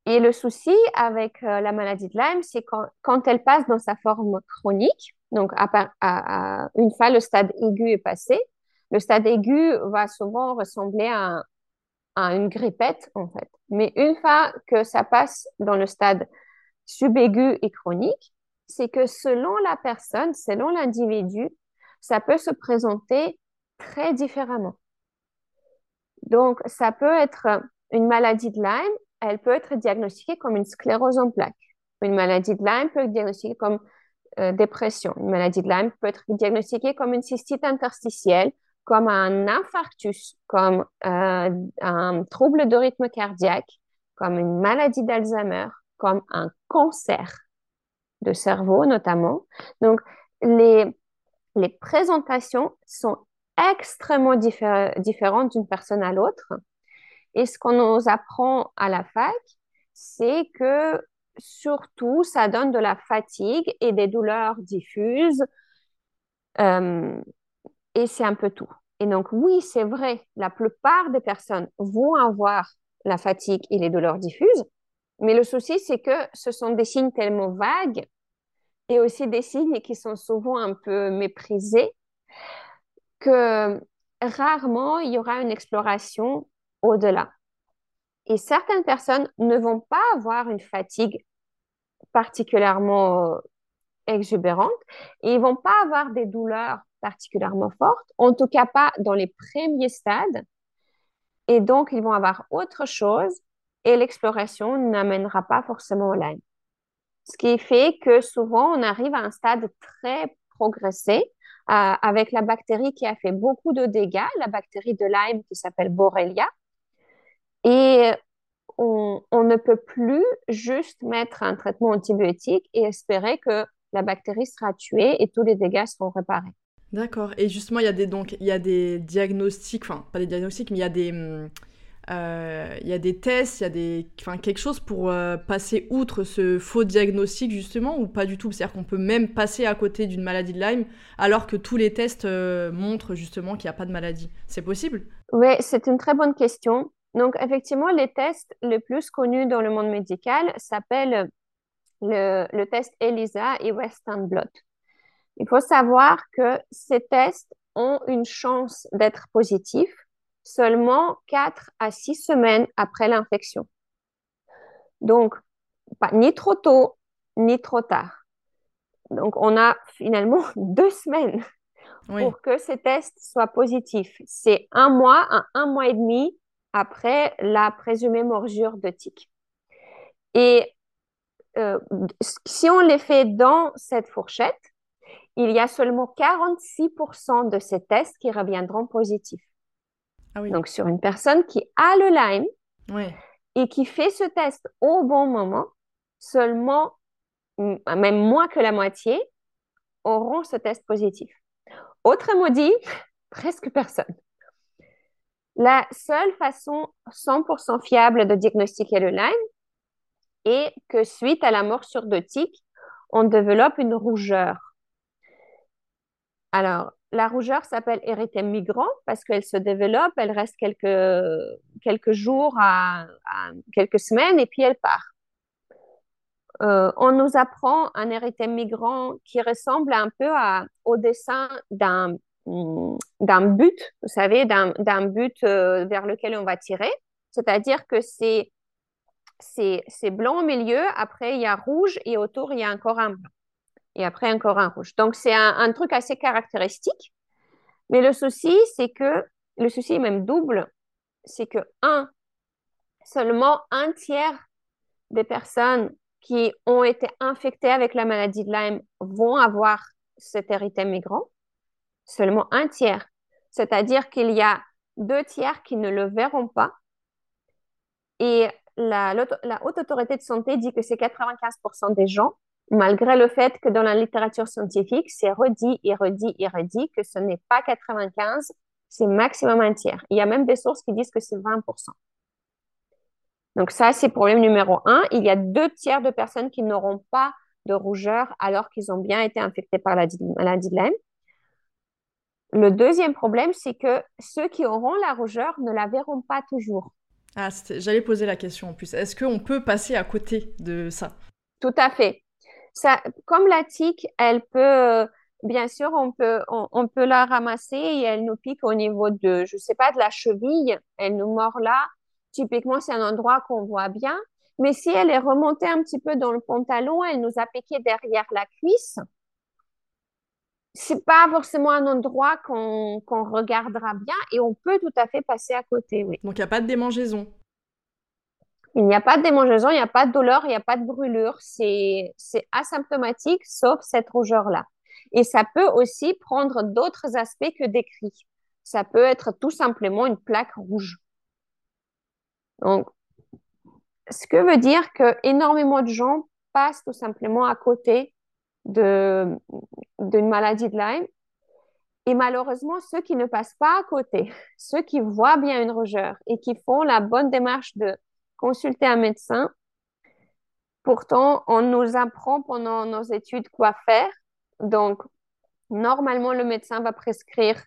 Et le souci avec euh, la maladie de Lyme, c'est quand, quand, elle passe dans sa forme chronique, donc à, une fois le stade aigu est passé, le stade aigu va souvent ressembler à, à une grippette, en fait. Mais une fois que ça passe dans le stade subaigu et chronique, c'est que selon la personne, selon l'individu, ça peut se présenter très différemment. Donc, ça peut être une maladie de Lyme, elle peut être diagnostiquée comme une sclérose en plaques. Une maladie de Lyme peut être diagnostiquée comme euh, dépression. Une maladie de Lyme peut être diagnostiquée comme une cystite interstitielle comme un infarctus, comme euh, un trouble de rythme cardiaque, comme une maladie d'Alzheimer, comme un cancer de cerveau notamment. Donc, les, les présentations sont extrêmement différentes d'une personne à l'autre. Et ce qu'on nous apprend à la fac, c'est que surtout, ça donne de la fatigue et des douleurs diffuses. Euh, et c'est un peu tout. Et donc, oui, c'est vrai, la plupart des personnes vont avoir la fatigue et les douleurs diffuses, mais le souci, c'est que ce sont des signes tellement vagues et aussi des signes qui sont souvent un peu méprisés que rarement il y aura une exploration au-delà. Et certaines personnes ne vont pas avoir une fatigue particulièrement exubérante et ils vont pas avoir des douleurs particulièrement fortes, en tout cas pas dans les premiers stades. Et donc, ils vont avoir autre chose et l'exploration n'amènera pas forcément au Lyme. Ce qui fait que souvent, on arrive à un stade très progressé euh, avec la bactérie qui a fait beaucoup de dégâts, la bactérie de Lyme qui s'appelle Borrelia. Et on, on, ne peut plus juste mettre un traitement antibiotique et espérer que la bactérie sera tuée et tous les dégâts seront réparés. D'accord. Et justement, il y a des donc il y a des diagnostics, enfin pas des diagnostics, mais il y a des hum, euh, il y a des tests, il y a des enfin quelque chose pour euh, passer outre ce faux diagnostic justement ou pas du tout? C'est-à-dire qu'on peut même passer à côté d'une maladie de Lyme alors que tous les tests euh, montrent justement qu'il n'y a pas de maladie. C'est possible? Oui, c'est une très bonne question. Donc effectivement, les tests les plus connus dans le monde médical s'appellent le, le test ELISA et Western Blot. Il faut savoir que ces tests ont une chance d'être positifs seulement 4 à 6 semaines après l'infection. Donc, pas ni trop tôt, ni trop tard. Donc, on a finalement deux semaines pour que ces tests soient positifs. C'est un mois à un mois et demi après la présumée morsure de tic. Et euh, si on les fait dans cette fourchette, il y a seulement 46% de ces tests qui reviendront positifs. Ah Donc, sur une personne qui a le Lyme et qui fait ce test au bon moment, seulement, même moins que la moitié, auront ce test positif. Autrement dit, presque personne. La seule façon 100% fiable de diagnostiquer le Lyme est que suite à la morsure de tic, on développe une rougeur alors, la rougeur s'appelle érythème migrant parce qu'elle se développe, elle reste quelques, quelques jours à, quelques semaines et puis elle part. euh, on nous apprend un érythème migrant qui ressemble un peu au dessin d'un d'un but, vous savez, d'un but euh, vers lequel on va tirer. C'est-à-dire que c'est c'est blanc au milieu, après il y a rouge et autour il y a encore un blanc. Et après encore un rouge. Donc c'est un, truc assez caractéristique. Mais le souci, c'est que, le souci est même double, c'est que, un, seulement un tiers des personnes qui ont été infectées avec la maladie de Lyme vont avoir cet érythème migrant. Seulement un tiers. C'est-à-dire qu'il y a deux tiers qui ne le verront pas. Et la Haute Autorité de Santé dit que c'est 95% des gens, malgré le fait que dans la littérature scientifique, c'est redit et redit et redit que ce n'est pas 95, c'est maximum un tiers. Il y a même des sources qui disent que c'est 20%. Donc ça, c'est problème numéro un. Il y a deux tiers de personnes qui n'auront pas de rougeur alors qu'ils ont bien été infectés par la maladie de Lyme. Le deuxième problème, c'est que ceux qui auront la rougeur ne la verront pas toujours. Ah, j'allais poser la question en plus. Est-ce qu'on peut passer à côté de ça? Tout à fait. Comme la tique, elle peut, bien sûr, on peut, on, peut la ramasser et elle nous pique au niveau de, je sais pas, de la cheville. Elle nous mord là. Typiquement, c'est un endroit qu'on voit bien. Mais si elle est remontée un petit peu dans le pantalon, elle nous a piqué derrière la cuisse c'est pas forcément un endroit qu'on regardera bien et on peut tout à fait passer à côté. Donc il n'y a pas de démangeaison. Il n'y a pas de démangeaison, il n'y a pas de douleur, il n'y a pas de brûlure. C'est asymptomatique sauf cette rougeur-là. Et ça peut aussi prendre d'autres aspects que décrits. Ça peut être tout simplement une plaque rouge. Donc, ce que veut dire que énormément de gens passent tout simplement à côté d'une maladie de Lyme. Et malheureusement, ceux qui ne passent pas à côté, ceux qui voient bien une rougeur et qui font la bonne démarche de consulter un médecin, pourtant, on nous apprend pendant nos études quoi faire. Donc, normalement, le médecin va prescrire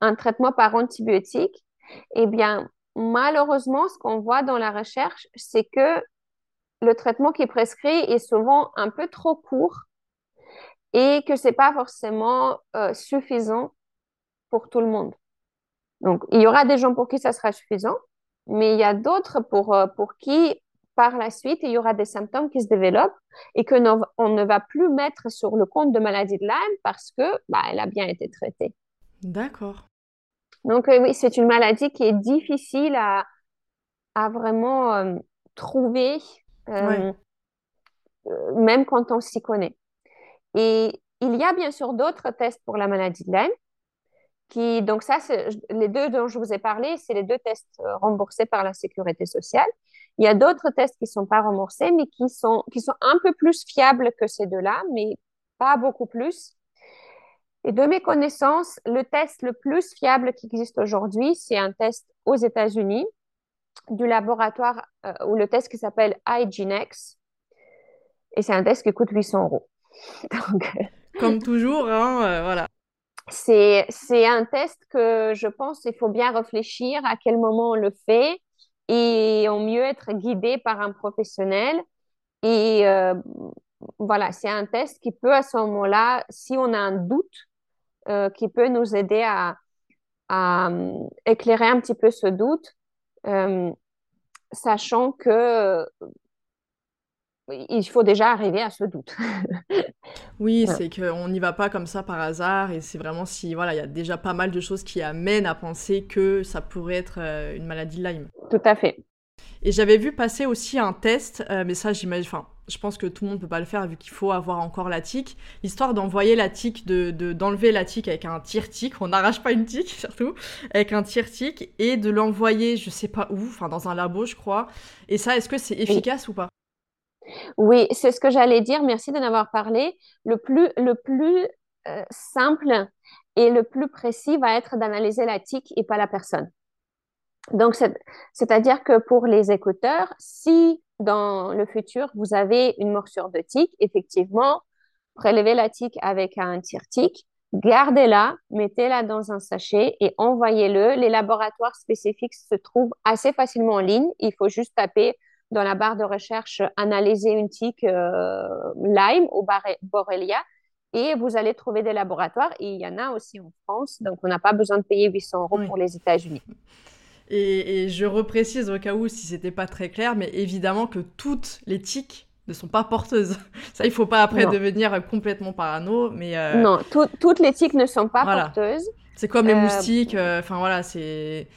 un traitement par antibiotique. Eh bien, malheureusement, ce qu'on voit dans la recherche, c'est que le traitement qui est prescrit est souvent un peu trop court et que c'est pas forcément euh, suffisant pour tout le monde. Donc, il y aura des gens pour qui ça sera suffisant, mais il y a d'autres pour, euh, pour qui, par la suite, il y aura des symptômes qui se développent et que on ne va plus mettre sur le compte de maladie de Lyme parce que bah, elle a bien été traitée. D'accord. Donc, euh, oui, c'est une maladie qui est difficile à, à vraiment trouver, même quand on s'y connaît. Et il y a bien sûr d'autres tests pour la maladie de Lyme. Qui, donc ça, les deux dont je vous ai parlé, c'est les deux tests euh, remboursés par la sécurité sociale. Il y a d'autres tests qui ne sont pas remboursés, mais qui sont, qui sont un peu plus fiables que ces deux-là, mais pas beaucoup plus. Et de mes connaissances, le test le plus fiable qui existe aujourd'hui, c'est un test aux États-Unis du laboratoire euh, ou le test qui s'appelle IGNX. Et c'est un test qui coûte 800 euros. Comme toujours, hein, euh, voilà. C'est, c'est un test que je pense qu'il faut bien réfléchir à quel moment on le fait et au mieux être guidé par un professionnel. Et euh, voilà, c'est un test qui peut à ce moment-là, si on a un doute, euh, qui peut nous aider à, à éclairer un petit peu ce doute, sachant que il faut déjà arriver à ce doute. oui, c'est qu'on n'y va pas comme ça par hasard et c'est vraiment si, voilà, il y a déjà pas mal de choses qui amènent à penser que ça pourrait être euh, une maladie de Lyme. Tout à fait. Et j'avais vu passer aussi un test, euh, mais ça, j'imagine, enfin, je pense que tout le monde peut pas le faire vu qu'il faut avoir encore la tique. L'histoire d'envoyer la tique, de, d'enlever la tique avec un tire-tique, on n'arrache pas une tique surtout, avec un tire-tique et de l'envoyer, je sais pas où, enfin dans un labo, je crois. Et ça, est-ce que c'est efficace ou pas? Oui, c'est ce que j'allais dire. Merci d'en avoir parlé. Le plus, le plus euh, simple et le plus précis va être d'analyser la tique et pas la personne. Donc, c'est-à-dire que pour les écouteurs, si dans le futur, vous avez une morsure de tique, effectivement, prélevez la tique avec un tire-tique, gardez-la, mettez-la dans un sachet et envoyez-le. Les laboratoires spécifiques se trouvent assez facilement en ligne. Il faut juste taper dans la barre de recherche analyser une tique Lyme ou Borrelia et vous allez trouver des laboratoires et il y en a aussi en France, donc on n'a pas besoin de payer 800 euros pour les États-Unis. Et, je reprécise au cas où si c'était pas très clair, mais évidemment que toutes les tiques ne sont pas porteuses. Ça, il faut pas après devenir complètement parano, mais euh, non, toutes les tiques ne sont pas porteuses. C'est comme les euh, moustiques. Euh, enfin voilà, c'est.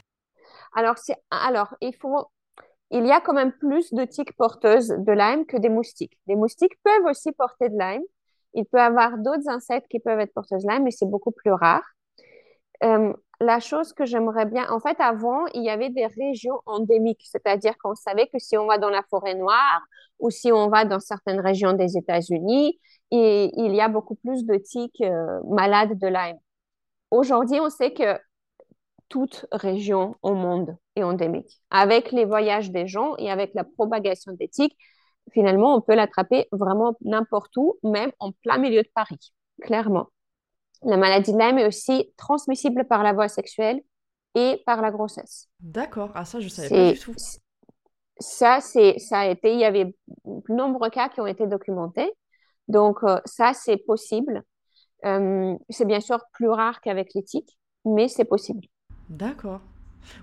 Alors c'est alors il faut il y a quand même plus de tiques porteuses de Lyme que des moustiques. Les moustiques peuvent aussi porter de Lyme. Il peut y avoir d'autres insectes qui peuvent être porteuses de Lyme, mais c'est beaucoup plus rare la chose que j'aimerais bien, en fait, avant, il y avait des régions endémiques, c'est-à-dire qu'on savait que si on va dans la forêt noire ou si on va dans certaines régions des États-Unis, il, il y a beaucoup plus de tiques euh, malades de Lyme. Aujourd'hui, on sait que toute région au monde endémique. Avec les voyages des gens et avec la propagation des tiques, finalement, on peut l'attraper vraiment n'importe où, même en plein milieu de Paris, clairement. La maladie de Lyme est aussi transmissible par la voie sexuelle et par la grossesse. D'accord, ah ça je savais pas du tout. Ça, c'est, ça a été, il y avait de nombreux cas qui ont été documentés. Donc euh, ça, c'est possible. Euh, c'est bien sûr plus rare qu'avec l'éthique, mais c'est possible. D'accord.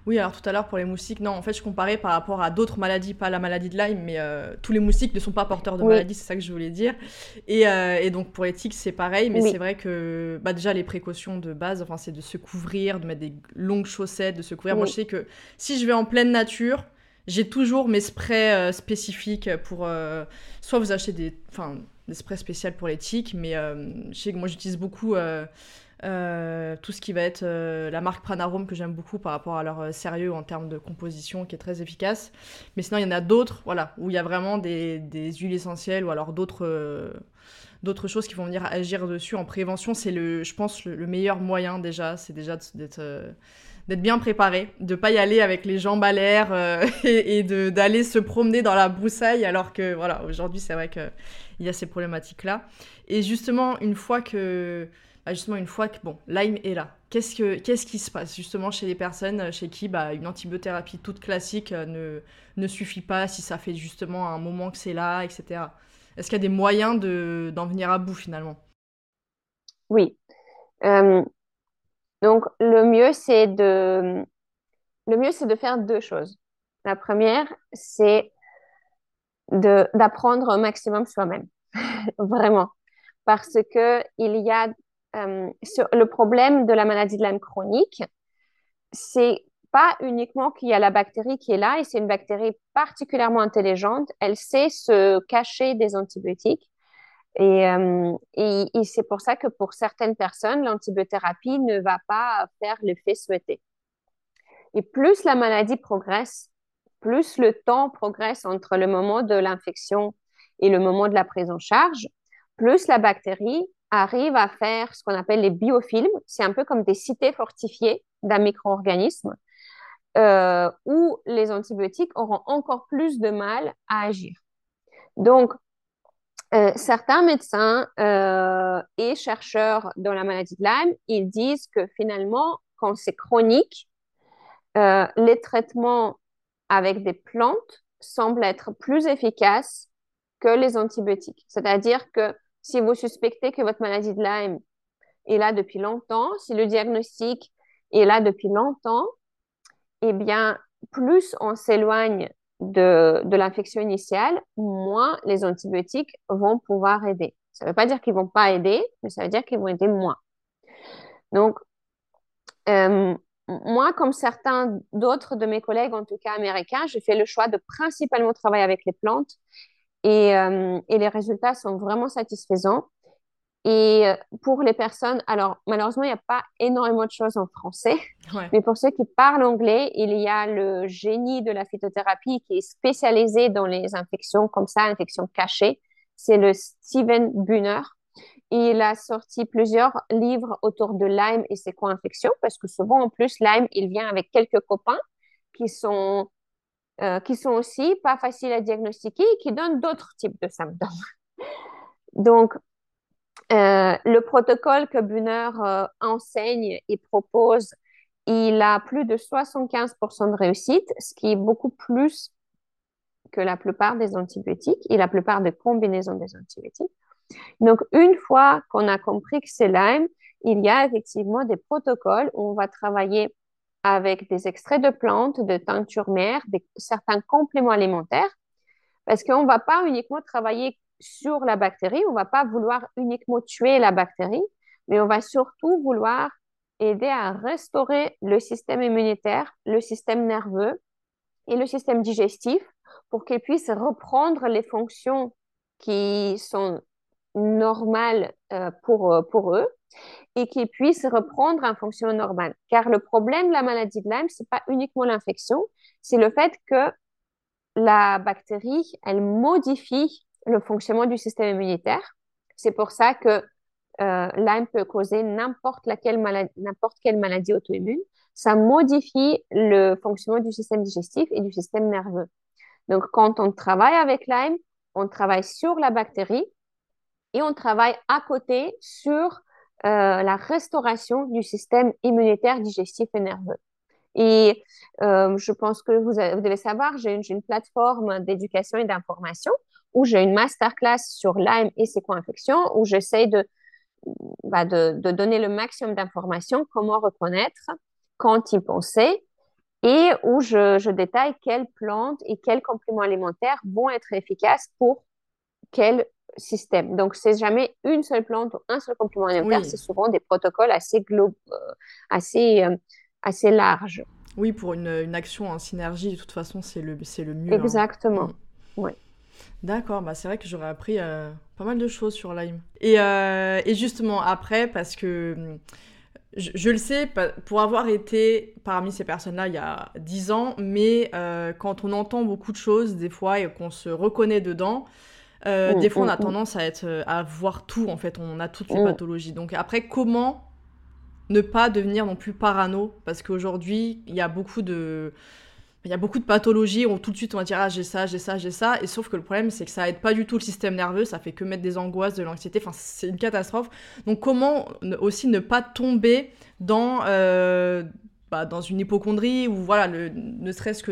Oui, alors tout à l'heure pour les moustiques, non, en fait je comparais par rapport à d'autres maladies, pas la maladie de Lyme, mais euh, tous les moustiques ne sont pas porteurs de maladie, c'est ça que je voulais dire. Et, euh, et donc pour les tiques c'est pareil, mais c'est vrai que bah, déjà les précautions de base, enfin c'est de se couvrir, de mettre des longues chaussettes, de se couvrir. Moi je sais que si je vais en pleine nature, j'ai toujours mes sprays euh, spécifiques pour soit vous achetez des, des sprays spéciaux pour les tiques, mais je sais que moi j'utilise beaucoup euh, tout ce qui va être euh, la marque Pranarome que j'aime beaucoup par rapport à leur euh, sérieux en termes de composition qui est très efficace. Mais sinon, il y en a d'autres voilà, où il y a vraiment des, huiles essentielles ou alors d'autres d'autres choses qui vont venir agir dessus en prévention. C'est, le, je pense, le, meilleur moyen déjà. C'est déjà d'être d'être bien préparé, de pas y aller avec les jambes à l'air et, et d'aller se promener dans la broussaille alors que voilà aujourd'hui c'est vrai qu'il y a ces problématiques là et justement une fois que bah, justement une fois que bon, Lyme est là, qu'est-ce, que, qu'est-ce qui se passe justement chez les personnes euh, chez qui bah, une antibiothérapie toute classique euh, ne, ne suffit pas, si ça fait justement un moment que c'est là, etc. Est-ce qu'il y a des moyens de, d'en venir à bout finalement? Oui. Euh, donc le mieux c'est de le mieux c'est de faire deux choses. La première c'est de d'apprendre un maximum soi-même, vraiment, parce que il y a euh, le problème de la maladie de Lyme chronique, c'est pas uniquement qu'il y a la bactérie qui est là, et c'est une bactérie particulièrement intelligente. Elle sait se cacher des antibiotiques. Et, euh, et, c'est pour ça que pour certaines personnes, l'antibiothérapie ne va pas faire l'effet souhaité. Et plus la maladie progresse, plus le temps progresse entre le moment de l'infection et le moment de la prise en charge, plus la bactérie arrive à faire ce qu'on appelle les biofilms. C'est un peu comme des cités fortifiées d'un micro-organisme euh, où les antibiotiques auront encore plus de mal à agir. Donc, euh, certains médecins euh, et chercheurs dans la maladie de Lyme, ils disent que finalement, quand c'est chronique, les traitements avec des plantes semblent être plus efficaces que les antibiotiques. C'est-à-dire que si vous suspectez que votre maladie de Lyme est là depuis longtemps, si le diagnostic est là depuis longtemps, eh bien, plus on s'éloigne de, l'infection initiale, moins les antibiotiques vont pouvoir aider. Ça ne veut pas dire qu'ils ne vont pas aider, mais ça veut dire qu'ils vont aider moins. Donc, euh, moi, comme certains d'autres de mes collègues, en tout cas américains, j'ai fait le choix de principalement travailler avec les plantes et, euh, et, les résultats sont vraiment satisfaisants. Et euh, pour les personnes, alors malheureusement, il n'y a pas énormément de choses en français, mais pour ceux qui parlent anglais, il y a le génie de la phytothérapie qui est spécialisé dans les infections comme ça, infections cachées. C'est le Steven Bunner. Il a sorti plusieurs livres autour de Lyme et ses co-infections parce que souvent, en plus, Lyme, il vient avec quelques copains qui sont euh, qui sont aussi pas faciles à diagnostiquer et qui donnent d'autres types de symptômes. Donc, euh, le protocole que Bunner euh, enseigne et propose, il a plus de 75% de réussite, ce qui est beaucoup plus que la plupart des antibiotiques et la plupart des combinaisons des antibiotiques. Donc, une fois qu'on a compris que c'est Lyme, il y a effectivement des protocoles où on va travailler avec des extraits de plantes, de teinture mère, certains compléments alimentaires, parce qu'on ne va pas uniquement travailler sur la bactérie, on ne va pas vouloir uniquement tuer la bactérie, mais on va surtout vouloir aider à restaurer le système immunitaire, le système nerveux et le système digestif pour qu'ils puissent reprendre les fonctions qui sont normales euh, pour, euh, pour eux et qu'ils puissent reprendre un fonction normale. Car le problème de la maladie de Lyme, ce n'est pas uniquement l'infection, c'est le fait que la bactérie, elle modifie le fonctionnement du système immunitaire. C'est pour ça que euh, Lyme peut causer n'importe laquelle maladie, n'importe quelle maladie auto-immune. Ça modifie le fonctionnement du système digestif et du système nerveux. Donc, quand on travaille avec Lyme, on travaille sur la bactérie et on travaille à côté sur euh, la restauration du système immunitaire, digestif et nerveux. Et euh, je pense que vous, devez savoir, j'ai une, plateforme d'éducation et d'information où j'ai une masterclass sur Lyme et ses co-infections, où j'essaie de, bah de, donner le maximum d'informations, comment reconnaître, quand y penser, et où je, je, détaille quelles plantes et quels compléments alimentaires vont être efficaces pour quel système. Donc, c'est jamais une seule plante ou un seul complément alimentaire, c'est souvent des protocoles assez, glo euh, assez, euh, assez larges. Oui, pour une, une, action en synergie, de toute façon, c'est le, le mieux. Hein. Exactement. Hein. Oui. D'accord, bah c'est vrai que j'aurais appris euh, pas mal de choses sur Lyme. Et, euh, et justement, après, parce que je, je, le sais, pour avoir été parmi ces personnes-là il y a 10 ans, mais quand on entend beaucoup de choses, des fois, et qu'on se reconnaît dedans, mmh, des fois, on a mmh, mmh. tendance à, être, à voir tout, en fait, on a toutes les pathologies. Donc après, comment ne pas devenir non plus parano? Parce qu'aujourd'hui, il y a beaucoup de il y a beaucoup de pathologies. Où tout de suite on va dire ah j'ai ça, j'ai ça, j'ai ça, et sauf que le problème c'est que ça aide pas du tout le système nerveux, ça fait que mettre des angoisses, de l'anxiété, enfin c'est une catastrophe. Donc comment aussi ne pas tomber dans euh, dans une hypochondrie ou voilà ne serait-ce que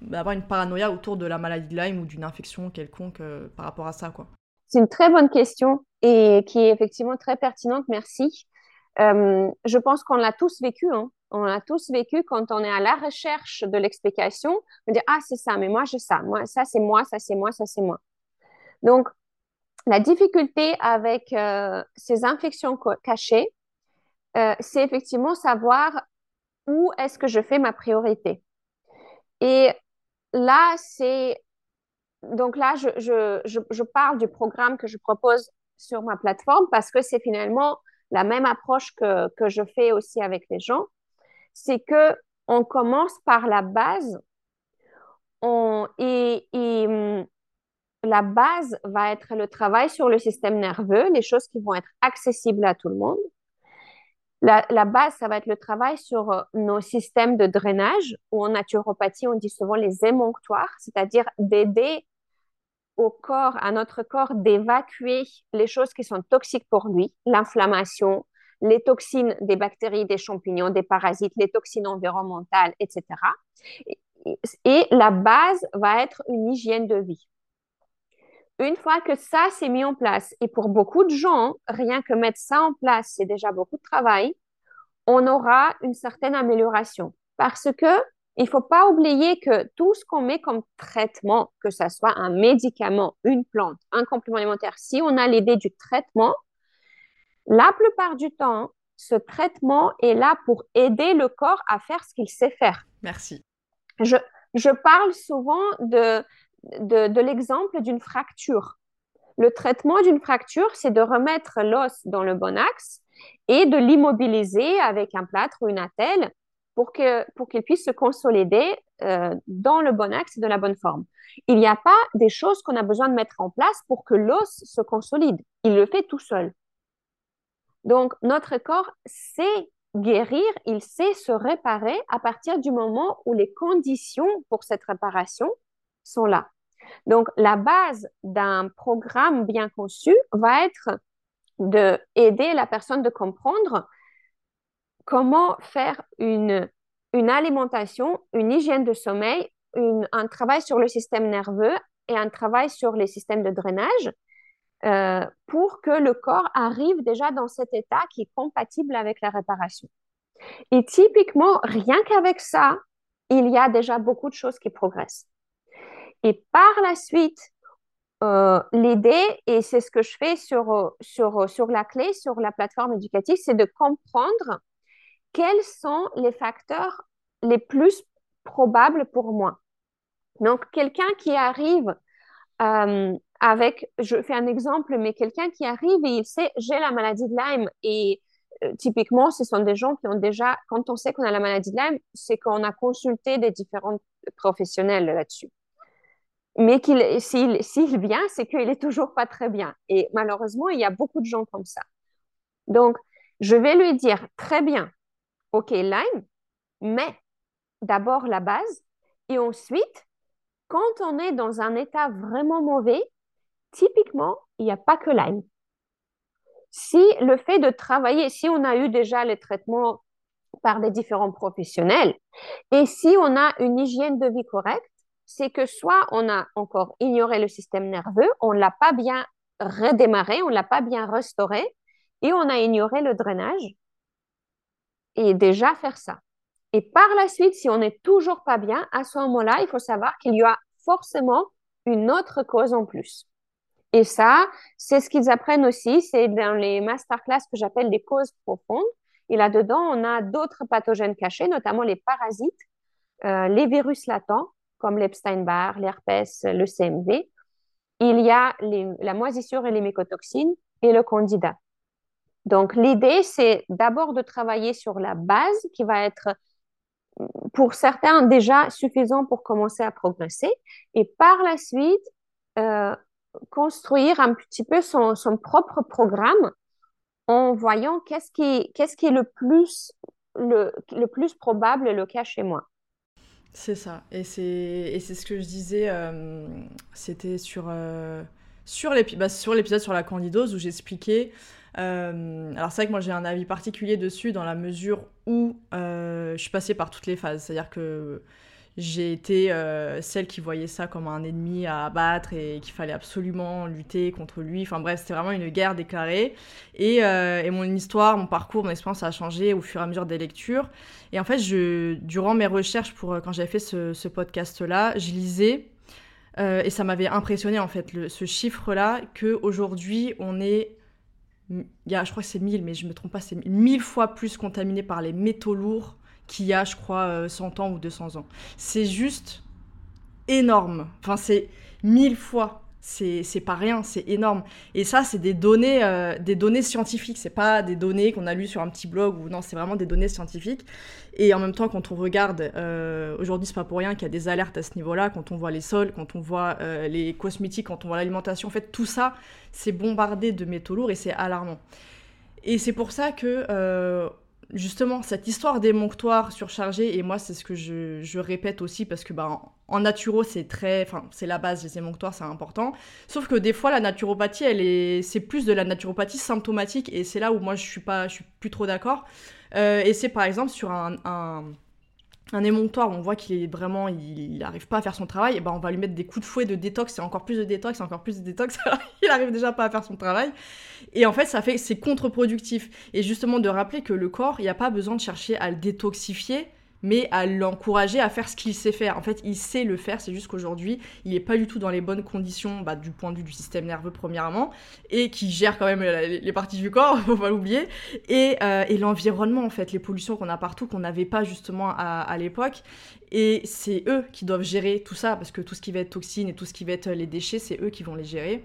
d'avoir une paranoïa autour de la maladie de Lyme ou d'une infection quelconque euh, par rapport à ça quoi. C'est une très bonne question et qui est effectivement très pertinente, merci. Euh, je pense qu'on l'a tous vécu. Hein on a tous vécu quand on est à la recherche de l'explication, on dit ah c'est ça, mais moi j'ai ça, moi ça c'est moi, ça c'est moi, ça c'est moi. Donc la difficulté avec euh, ces infections cachées, c'est effectivement savoir où est-ce que je fais ma priorité. Et là c'est donc là je, je, je parle du programme que je propose sur ma plateforme parce que c'est finalement la même approche que, que je fais aussi avec les gens c'est que on commence par la base et, hum, la base va être le travail sur le système nerveux, les choses qui vont être accessibles à tout le monde. La, base, ça va être le travail sur euh, nos systèmes de drainage, ou en naturopathie, on dit souvent les émonctoires, c'est-à-dire d'aider au corps, à notre corps, d'évacuer les choses qui sont toxiques pour lui, l'inflammation, les toxines des bactéries, des champignons, des parasites, les toxines environnementales, etc. Et la base va être une hygiène de vie. Une fois que ça s'est mis en place, et pour beaucoup de gens, rien que mettre ça en place, c'est déjà beaucoup de travail, on aura une certaine amélioration. Parce que il faut pas oublier que tout ce qu'on met comme traitement, que ce soit un médicament, une plante, un complément alimentaire, si on a l'idée du traitement, la plupart du temps, ce traitement est là pour aider le corps à faire ce qu'il sait faire. Merci. Je, je parle souvent de, de, de l'exemple d'une fracture. Le traitement d'une fracture, c'est de remettre l'os dans le bon axe et de l'immobiliser avec un plâtre ou une attelle pour qu'il pour puisse se consolider euh, dans le bon axe et de la bonne forme. Il n'y a pas des choses qu'on a besoin de mettre en place pour que l'os se consolide. Il le fait tout seul. Donc, notre corps sait guérir, il sait se réparer à partir du moment où les conditions pour cette réparation sont là. Donc, la base d'un programme bien conçu va être de aider la personne de comprendre comment faire une, une alimentation, une hygiène de sommeil, un travail sur le système nerveux et un travail sur les systèmes de drainage euh, pour que le corps arrive déjà dans cet état qui est compatible avec la réparation. Et typiquement, rien qu'avec ça, il y a déjà beaucoup de choses qui progressent. Et par la suite, euh, l'idée, et c'est ce que je fais sur, sur, sur la clé, sur la plateforme éducative, c'est de comprendre quels sont les facteurs les plus probables pour moi. Donc, quelqu'un qui arrive euh, avec, je fais un exemple, mais quelqu'un qui arrive et il sait, j'ai la maladie de Lyme et euh, typiquement, ce sont des gens qui ont déjà, quand on sait qu'on a la maladie de Lyme, c'est qu'on a consulté des différents professionnels là-dessus. Mais qu'il, s'il, vient, c'est qu'il est toujours pas très bien. Et malheureusement, il y a beaucoup de gens comme ça. Donc, je vais lui dire, très bien, OK, Lyme, mais d'abord la base, et ensuite, quand on est dans un état vraiment mauvais, typiquement, il n'y a pas que Lyme. Si le fait de travailler, si on a eu déjà les traitements par des différents professionnels, et si on a une hygiène de vie correcte, c'est que soit on a encore ignoré le système nerveux, on ne l'a pas bien redémarré, on ne l'a pas bien restauré, et on a ignoré le drainage, et déjà faire ça. Et par la suite, si on n'est toujours pas bien, à ce moment-là, il faut savoir qu'il y a forcément une autre cause en plus. Et ça, c'est ce qu'ils apprennent aussi, c'est dans les masterclass que j'appelle des causes profondes. Et là-dedans, on a d'autres pathogènes cachés, notamment les parasites, euh, les virus latents, comme l'Epstein-Barr, l'herpès, le CMV. Il y a la moisissure et les mycotoxines et le candida. Donc, l'idée, c'est d'abord de travailler sur la base qui va être pour certains déjà suffisant pour commencer à progresser et par la suite euh, construire un petit peu son, propre programme en voyant qu'est-ce qui, qu'est-ce qui est le plus, le, le, plus probable le cas chez moi. C'est ça. Et c'est, ce que je disais, euh, c'était sur, euh, bah, sur l'épisode sur la candidose où j'expliquais euh, alors c'est vrai que moi j'ai un avis particulier dessus dans la mesure où je suis passée par toutes les phases. C'est-à-dire que j'ai été euh, celle qui voyait ça comme un ennemi à abattre et qu'il fallait absolument lutter contre lui. Enfin bref, c'était vraiment une guerre déclarée. Et, et, mon histoire, mon parcours, mon expérience a changé au fur et à mesure des lectures. Et en fait, durant mes recherches, pour, quand j'avais fait ce, podcast-là, je lisais, et ça m'avait impressionné en fait, ce chiffre-là, qu'aujourd'hui on est y a, je crois que c'est 1000, mais je me trompe pas, c'est 1000 fois plus contaminé par les métaux lourds qu'il y a, je crois, 100 euh, ans ou 200 ans. C'est juste énorme. Enfin, c'est 1000 fois c'est pas rien, c'est énorme. Et ça, c'est des données, euh, des données scientifiques. C'est pas des données qu'on a lues sur un petit blog non, c'est vraiment des données scientifiques. Et en même temps, quand on regarde, euh, aujourd'hui, c'est pas pour rien qu'il y a des alertes à ce niveau-là. Quand on voit les sols, quand on voit euh, les cosmétiques, quand on voit l'alimentation, en fait, tout ça, c'est bombardé de métaux lourds et c'est alarmant. Et c'est pour ça que justement, cette histoire d'émonctoire surchargé, et moi, c'est ce que je, répète aussi, parce que bah, en, naturo, c'est très. Enfin, c'est la base, les émonctoires, c'est important. Sauf que des fois, la naturopathie, elle est, c'est plus de la naturopathie symptomatique, et c'est là où moi, je suis pas, je suis plus trop d'accord. Euh, et c'est par exemple sur un un émonctoire, on voit qu'il est vraiment, il n'arrive pas à faire son travail, et ben on va lui mettre des coups de fouet de détox, et encore plus de détox, et encore plus de détox, il arrive déjà pas à faire son travail. Et en fait, ça fait, c'est contre-productif. Et justement, de rappeler que le corps, il n'y a pas besoin de chercher à le détoxifier, mais à l'encourager à faire ce qu'il sait faire. En fait, il sait le faire, c'est juste qu'aujourd'hui, il n'est pas du tout dans les bonnes conditions bah, du point de vue du système nerveux, premièrement, et qui gère quand même les parties du corps, faut pas l'oublier, et, euh, et l'environnement, en fait, les pollutions qu'on a partout, qu'on n'avait pas justement à, l'époque. Et c'est eux qui doivent gérer tout ça, parce que tout ce qui va être toxines et tout ce qui va être les déchets, c'est eux qui vont les gérer.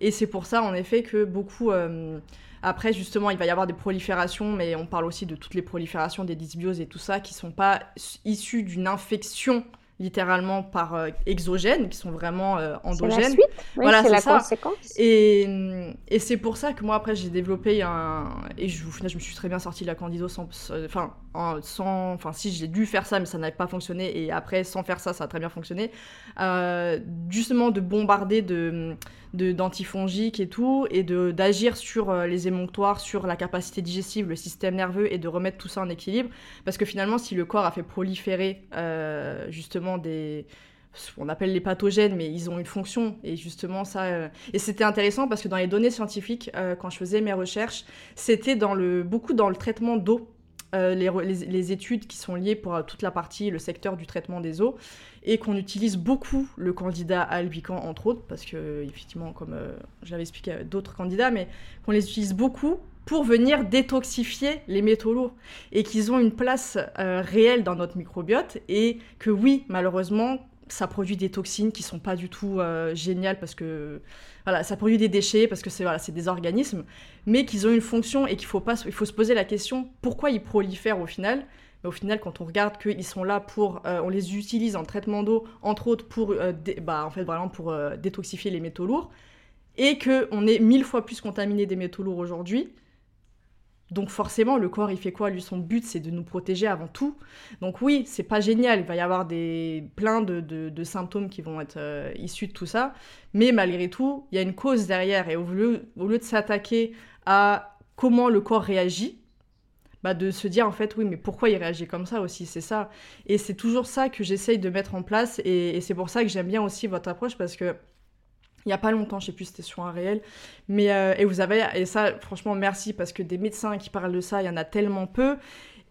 Et c'est pour ça, en effet, que beaucoup... Euh, après, justement, il va y avoir des proliférations, mais on parle aussi de toutes les proliférations des dysbioses et tout ça qui sont pas issues d'une infection littéralement par euh, exogènes, qui sont vraiment euh, endogènes. C'est la suite, voilà, c'est la conséquence. Et, et c'est pour ça que moi, après, j'ai développé un... Et je, au final, je me suis très bien sortie de la candido sans... Enfin, sans... Enfin, si, j'ai dû faire ça, mais ça n'avait pas fonctionné. Et après, sans faire ça, ça a très bien fonctionné. Euh, justement, de bombarder de d'antifongiques et tout, et d'agir sur euh, les émonctoires, sur la capacité digestive, le système nerveux, et de remettre tout ça en équilibre. Parce que finalement, si le corps a fait proliférer euh, justement des, on appelle les pathogènes, mais ils ont une fonction. Et justement, ça. Euh, et c'était intéressant parce que dans les données scientifiques, quand je faisais mes recherches, c'était dans le... beaucoup dans le traitement d'eau. Euh, les, les, études qui sont liées pour toute la partie, le secteur du traitement des eaux, et qu'on utilise beaucoup le candidat albican, entre autres, parce que, effectivement, comme je l'avais expliqué à d'autres candidats, mais qu'on les utilise beaucoup pour venir détoxifier les métaux lourds et qu'ils ont une place réelle dans notre microbiote et que oui, malheureusement, ça produit des toxines qui sont pas du tout euh, géniales parce que voilà, ça produit des déchets parce que c'est voilà, des organismes, mais qu'ils ont une fonction et qu'il faut pas, il faut se poser la question pourquoi ils prolifèrent au final. Mais au final, quand on regarde qu'ils sont là pour, euh, on les utilise en traitement d'eau, entre autres pour, euh, bah, en fait, vraiment pour détoxifier les métaux lourds, et que on est mille fois plus contaminé des métaux lourds aujourd'hui, donc forcément, le corps, il fait quoi? Lui, son but, c'est de nous protéger avant tout. Donc oui, c'est pas génial. Il va y avoir des plein de, symptômes qui vont être euh, issus de tout ça. Mais malgré tout, il y a une cause derrière. Et au lieu, au lieu de s'attaquer à comment le corps réagit, bah de se dire en fait oui mais pourquoi il réagit comme ça aussi c'est ça et c'est toujours ça que j'essaye de mettre en place et c'est pour ça que j'aime bien aussi votre approche parce que il n'y a pas longtemps, je sais plus si c'était sur un réel, mais euh, et vous avez et ça franchement merci parce que des médecins qui parlent de ça, il y en a tellement peu.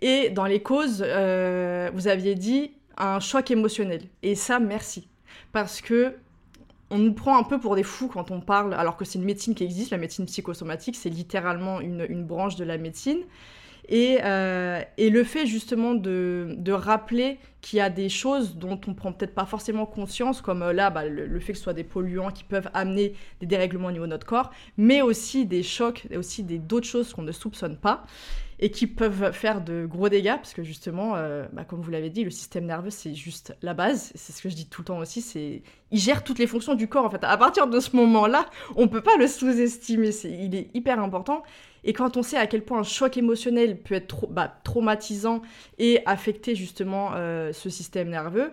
Et dans les causes, euh, vous aviez dit un choc émotionnel et ça merci parce que on nous prend un peu pour des fous quand on parle, alors que c'est une médecine qui existe, la médecine psychosomatique, c'est littéralement une, une branche de la médecine. Euh, et, le fait justement de, rappeler qu'il y a des choses dont on prend peut-être pas forcément conscience, comme euh, là, bah, le, fait que ce soit des polluants qui peuvent amener des dérèglements au niveau de notre corps, mais aussi des chocs, et aussi d'autres choses qu'on ne soupçonne pas et qui peuvent faire de gros dégâts, parce que justement, euh, bah, comme vous l'avez dit, le système nerveux, c'est juste la base. C'est ce que je dis tout le temps aussi, c'est il gère toutes les fonctions du corps. En fait, à partir de ce moment-là, on peut pas le sous-estimer. Il est hyper important. Et quand on sait à quel point un choc émotionnel peut être bah, traumatisant et affecter justement euh, ce système nerveux,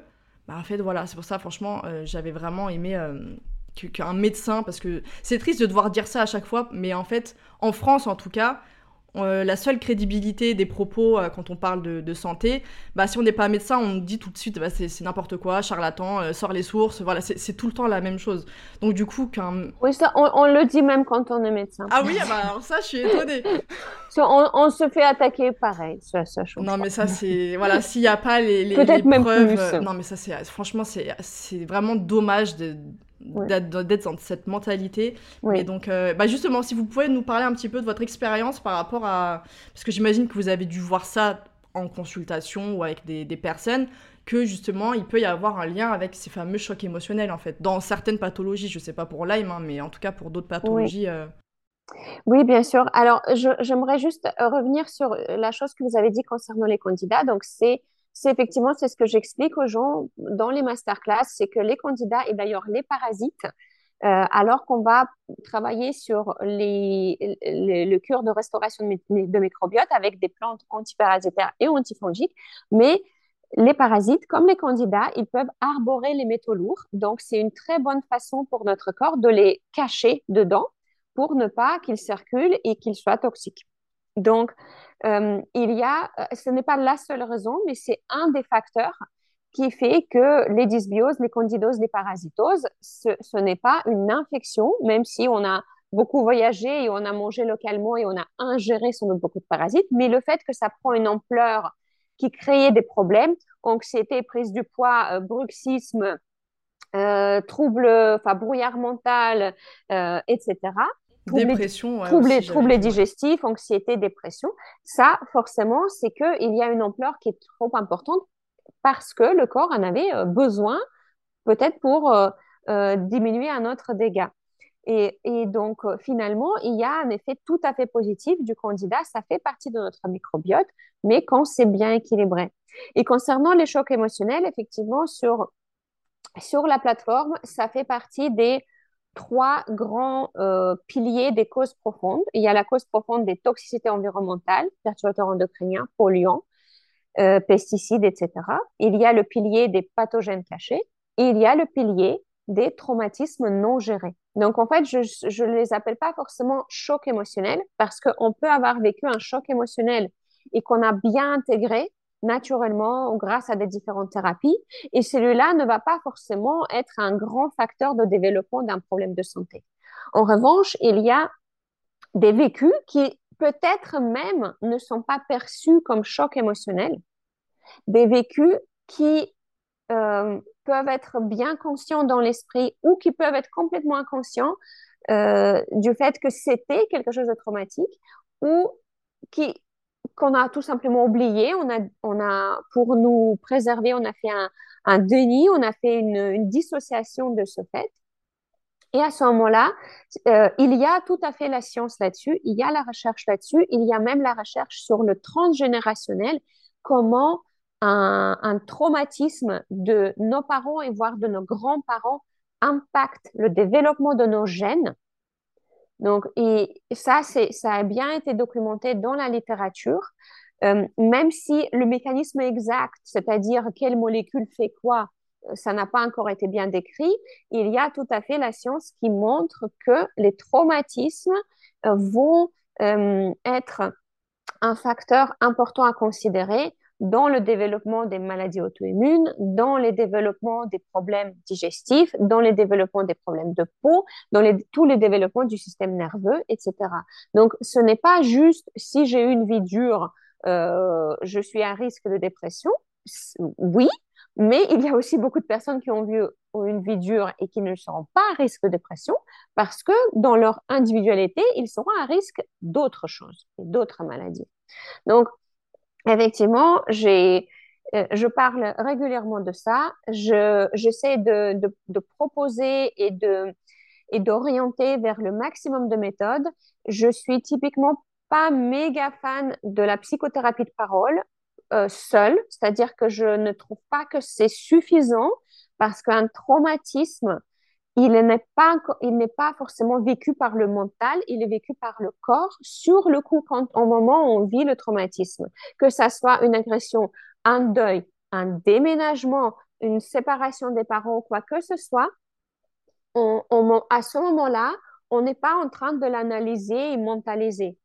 bah, en fait, voilà, c'est pour ça, franchement, euh, j'avais vraiment aimé qu'un médecin, parce que c'est triste de devoir dire ça à chaque fois, mais en fait, en France en tout cas, euh, la seule crédibilité des propos euh, quand on parle de, santé, bah, si on n'est pas médecin, on dit tout de suite bah, c'est n'importe quoi, charlatan, euh, sort les sources, voilà, c'est tout le temps la même chose. Donc du coup, qu'un... Oui, ça, on, le dit même quand on est médecin. Ah oui, ah bah, alors ça, je suis étonnée. on, se fait attaquer pareil, ça, ça Non, mais ça, c'est... Voilà, s'il n'y a pas les, les, preuves... non, mais ça, c'est... Franchement, c'est vraiment dommage de d'être dans cette mentalité. Et donc, euh, bah justement, si vous pouvez nous parler un petit peu de votre expérience par rapport à... Parce que j'imagine que vous avez dû voir ça en consultation ou avec des, des, personnes, que justement, il peut y avoir un lien avec ces fameux chocs émotionnels, en fait. Dans certaines pathologies, je sais pas pour Lyme, hein, mais en tout cas pour d'autres pathologies. Euh. Oui, bien sûr. Alors, j'aimerais juste revenir sur la chose que vous avez dit concernant les candidats. Donc, c'est c'est effectivement c'est ce que j'explique aux gens dans les masterclass, c'est que les candidats et d'ailleurs les parasites, euh, alors qu'on va travailler sur le cure de restauration de, microbiote avec des plantes antiparasitaires et antifongiques, mais les parasites, comme les candidats, ils peuvent arborer les métaux lourds. Donc, c'est une très bonne façon pour notre corps de les cacher dedans pour ne pas qu'ils circulent et qu'ils soient toxiques. Donc, euh, il y a, euh, ce n'est pas la seule raison, mais c'est un des facteurs qui fait que les dysbioses, les candidoses, les parasitoses, ce, n'est pas une infection, même si on a beaucoup voyagé et on a mangé localement et on a ingéré sans doute beaucoup de parasites, mais le fait que ça prend une ampleur qui crée des problèmes, anxiété, prise du poids, euh, bruxisme, euh, trouble, enfin brouillard mental, etc dépression, troubles, digestifs, anxiété, dépression. Ça, forcément, c'est qu'il y a une ampleur qui est trop importante parce que le corps en avait euh, besoin, peut-être pour euh, euh, diminuer un autre dégât. Et, donc, finalement, il y a un effet tout à fait positif du candidat. Ça fait partie de notre microbiote, mais quand c'est bien équilibré. Et concernant les chocs émotionnels, effectivement, sur, sur la plateforme, ça fait partie des trois grands euh, piliers des causes profondes. Il y a la cause profonde des toxicités environnementales, perturbateurs endocriniens, polluants, euh, pesticides, etc. Il y a le pilier des pathogènes cachés et il y a le pilier des traumatismes non gérés. Donc, en fait, je ne les appelle pas forcément choc émotionnel parce qu'on peut avoir vécu un choc émotionnel et qu'on a bien intégré naturellement ou grâce à des différentes thérapies. Et celui-là ne va pas forcément être un grand facteur de développement d'un problème de santé. En revanche, il y a des vécus qui peut-être même ne sont pas perçus comme choc émotionnel, des vécus qui euh, peuvent être bien conscients dans l'esprit ou qui peuvent être complètement inconscients euh, du fait que c'était quelque chose de traumatique ou qui qu'on a tout simplement oublié. On a, on a, pour nous préserver, on a fait un, un déni, on a fait une, une, dissociation de ce fait. Et à ce moment-là, euh, il y a tout à fait la science là-dessus, il y a la recherche là-dessus, il y a même la recherche sur le transgénérationnel, comment un, un traumatisme de nos parents et voire de nos grands-parents impacte le développement de nos gènes donc, ça, c'est, a bien été documenté dans la littérature, euh, même si le mécanisme exact, c'est-à-dire quelle molécule fait quoi, euh, ça n'a pas encore été bien décrit, il y a tout à fait la science qui montre que les traumatismes euh, vont être un facteur important à considérer dans le développement des maladies auto-immunes, dans le développement des problèmes digestifs, dans le développement des problèmes de peau, dans les, tous les développements du système nerveux, etc. Donc, ce n'est pas juste si j'ai une vie dure, euh, je suis à risque de dépression. Oui, mais il y a aussi beaucoup de personnes qui ont vu une vie dure et qui ne seront pas à risque de dépression parce que dans leur individualité, ils seront à risque d'autres choses, d'autres maladies. Donc, effectivement, j'ai, euh, je parle régulièrement de ça. Je, j'essaie de, de, de, proposer et de et d'orienter vers le maximum de méthodes. Je suis typiquement pas méga fan de la psychothérapie de parole euh, seule, c'est-à-dire que je ne trouve pas que c'est suffisant parce qu'un traumatisme il n'est pas, il n'est pas forcément vécu par le mental, il est vécu par le corps sur le coup quand, au moment où on vit le traumatisme. Que ça soit une agression, un deuil, un déménagement, une séparation des parents, quoi que ce soit, à ce moment-là, on n'est pas en train de l'analyser et mentaliser.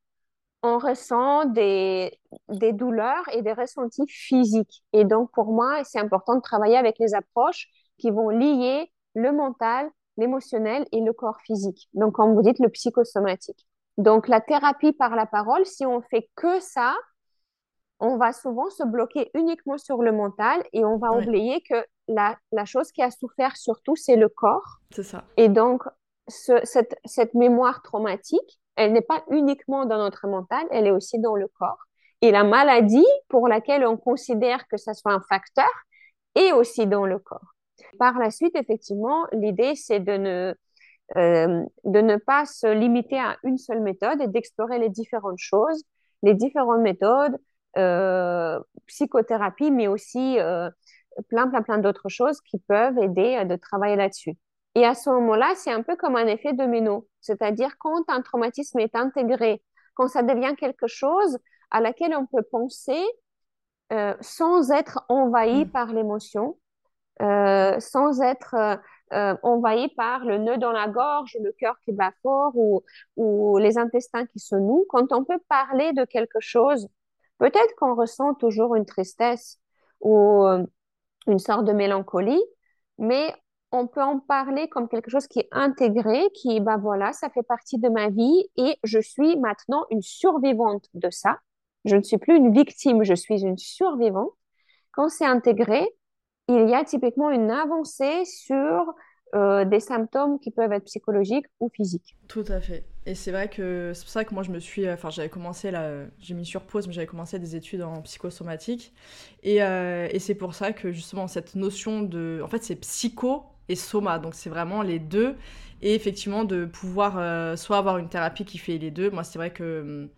On ressent des, des douleurs et des ressentis physiques. Et donc, pour moi, c'est important de travailler avec les approches qui vont lier le mental l'émotionnel et le corps physique. Donc, comme vous dites, le psychosomatique. Donc, la thérapie par la parole, si on fait que ça, on va souvent se bloquer uniquement sur le mental et on va oublier que la, la, chose qui a souffert surtout, c'est le corps. C'est ça. Et donc, ce, cette, cette mémoire traumatique, elle n'est pas uniquement dans notre mental, elle est aussi dans le corps. Et la maladie pour laquelle on considère que ça soit un facteur est aussi dans le corps. Par la suite, effectivement, l'idée, c'est de ne, euh, de ne pas se limiter à une seule méthode et d'explorer les différentes choses, les différentes méthodes, euh, psychothérapie, mais aussi euh, plein, plein, plein d'autres choses qui peuvent aider de travailler là-dessus. Et à ce moment-là, c'est un peu comme un effet domino, c'est-à-dire quand un traumatisme est intégré, quand ça devient quelque chose à laquelle on peut penser sans être envahi mmh. par l'émotion, euh, sans être euh, euh, envahi par le nœud dans la gorge, le cœur qui bat fort ou, ou les intestins qui se nouent. Quand on peut parler de quelque chose, peut-être qu'on ressent toujours une tristesse ou une sorte de mélancolie, mais on peut en parler comme quelque chose qui est intégré, qui, ben voilà, ça fait partie de ma vie et je suis maintenant une survivante de ça. Je ne suis plus une victime, je suis une survivante. Quand c'est intégré, il y a typiquement une avancée sur euh, des symptômes qui peuvent être psychologiques ou physiques. Tout à fait. Et c'est vrai que c'est pour ça que moi je me suis, enfin j'avais commencé là, j'ai mis sur pause, mais j'avais commencé des études en psychosomatique. Et, euh, et c'est pour ça que justement cette notion de, en fait c'est psycho et soma, donc c'est vraiment les deux. Et effectivement de pouvoir euh, soit avoir une thérapie qui fait les deux. Moi c'est vrai que hum,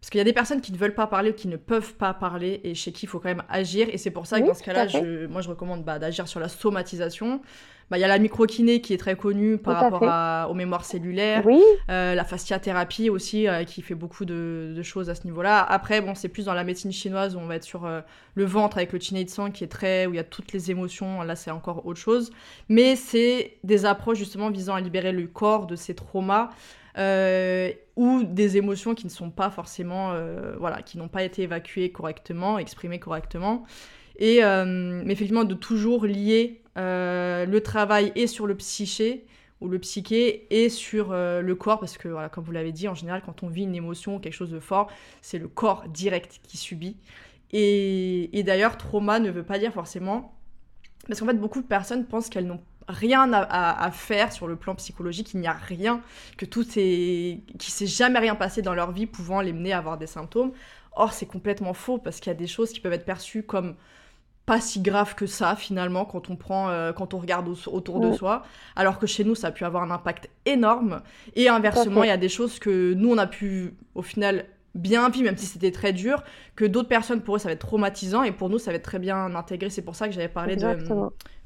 parce qu'il y a des personnes qui ne veulent pas parler ou qui ne peuvent pas parler et chez qui il faut quand même agir. Et c'est pour ça que dans ce cas-là, moi je recommande bah, d'agir sur la somatisation. Bah, il y a la microkiné qui est très connue par rapport à, aux mémoires cellulaires. Oui. Euh, la fasciathérapie aussi euh, qui fait beaucoup de, de choses à ce niveau-là. Après, bon, c'est plus dans la médecine chinoise où on va être sur euh, le ventre avec le chiné de sang qui est très. où il y a toutes les émotions. Là, c'est encore autre chose. Mais c'est des approches justement visant à libérer le corps de ces traumas. Ou des émotions qui ne sont pas forcément, voilà, qui n'ont pas été évacuées correctement, exprimées correctement. Et mais effectivement, de toujours lier le travail et sur le psyché ou le psyché et sur le corps, parce que voilà, comme vous l'avez dit, en général, quand on vit une émotion ou quelque chose de fort, c'est le corps direct qui subit. Et, d'ailleurs, trauma ne veut pas dire forcément. Parce qu'en fait, beaucoup de personnes pensent qu'elles n'ont rien à, faire sur le plan psychologique, il n'y a rien, que tout est. qui s'est jamais rien passé dans leur vie pouvant les mener à avoir des symptômes. Or, c'est complètement faux parce qu'il y a des choses qui peuvent être perçues comme pas si graves que ça finalement quand on prend euh, quand on regarde autour de soi alors que chez nous ça a pu avoir un impact énorme et inversement il y a des choses que nous on a pu au final bien vivre, même si c'était très dur, que d'autres personnes, pour eux, ça va être traumatisant, et pour nous, ça va être très bien intégré. C'est pour ça que j'avais parlé de...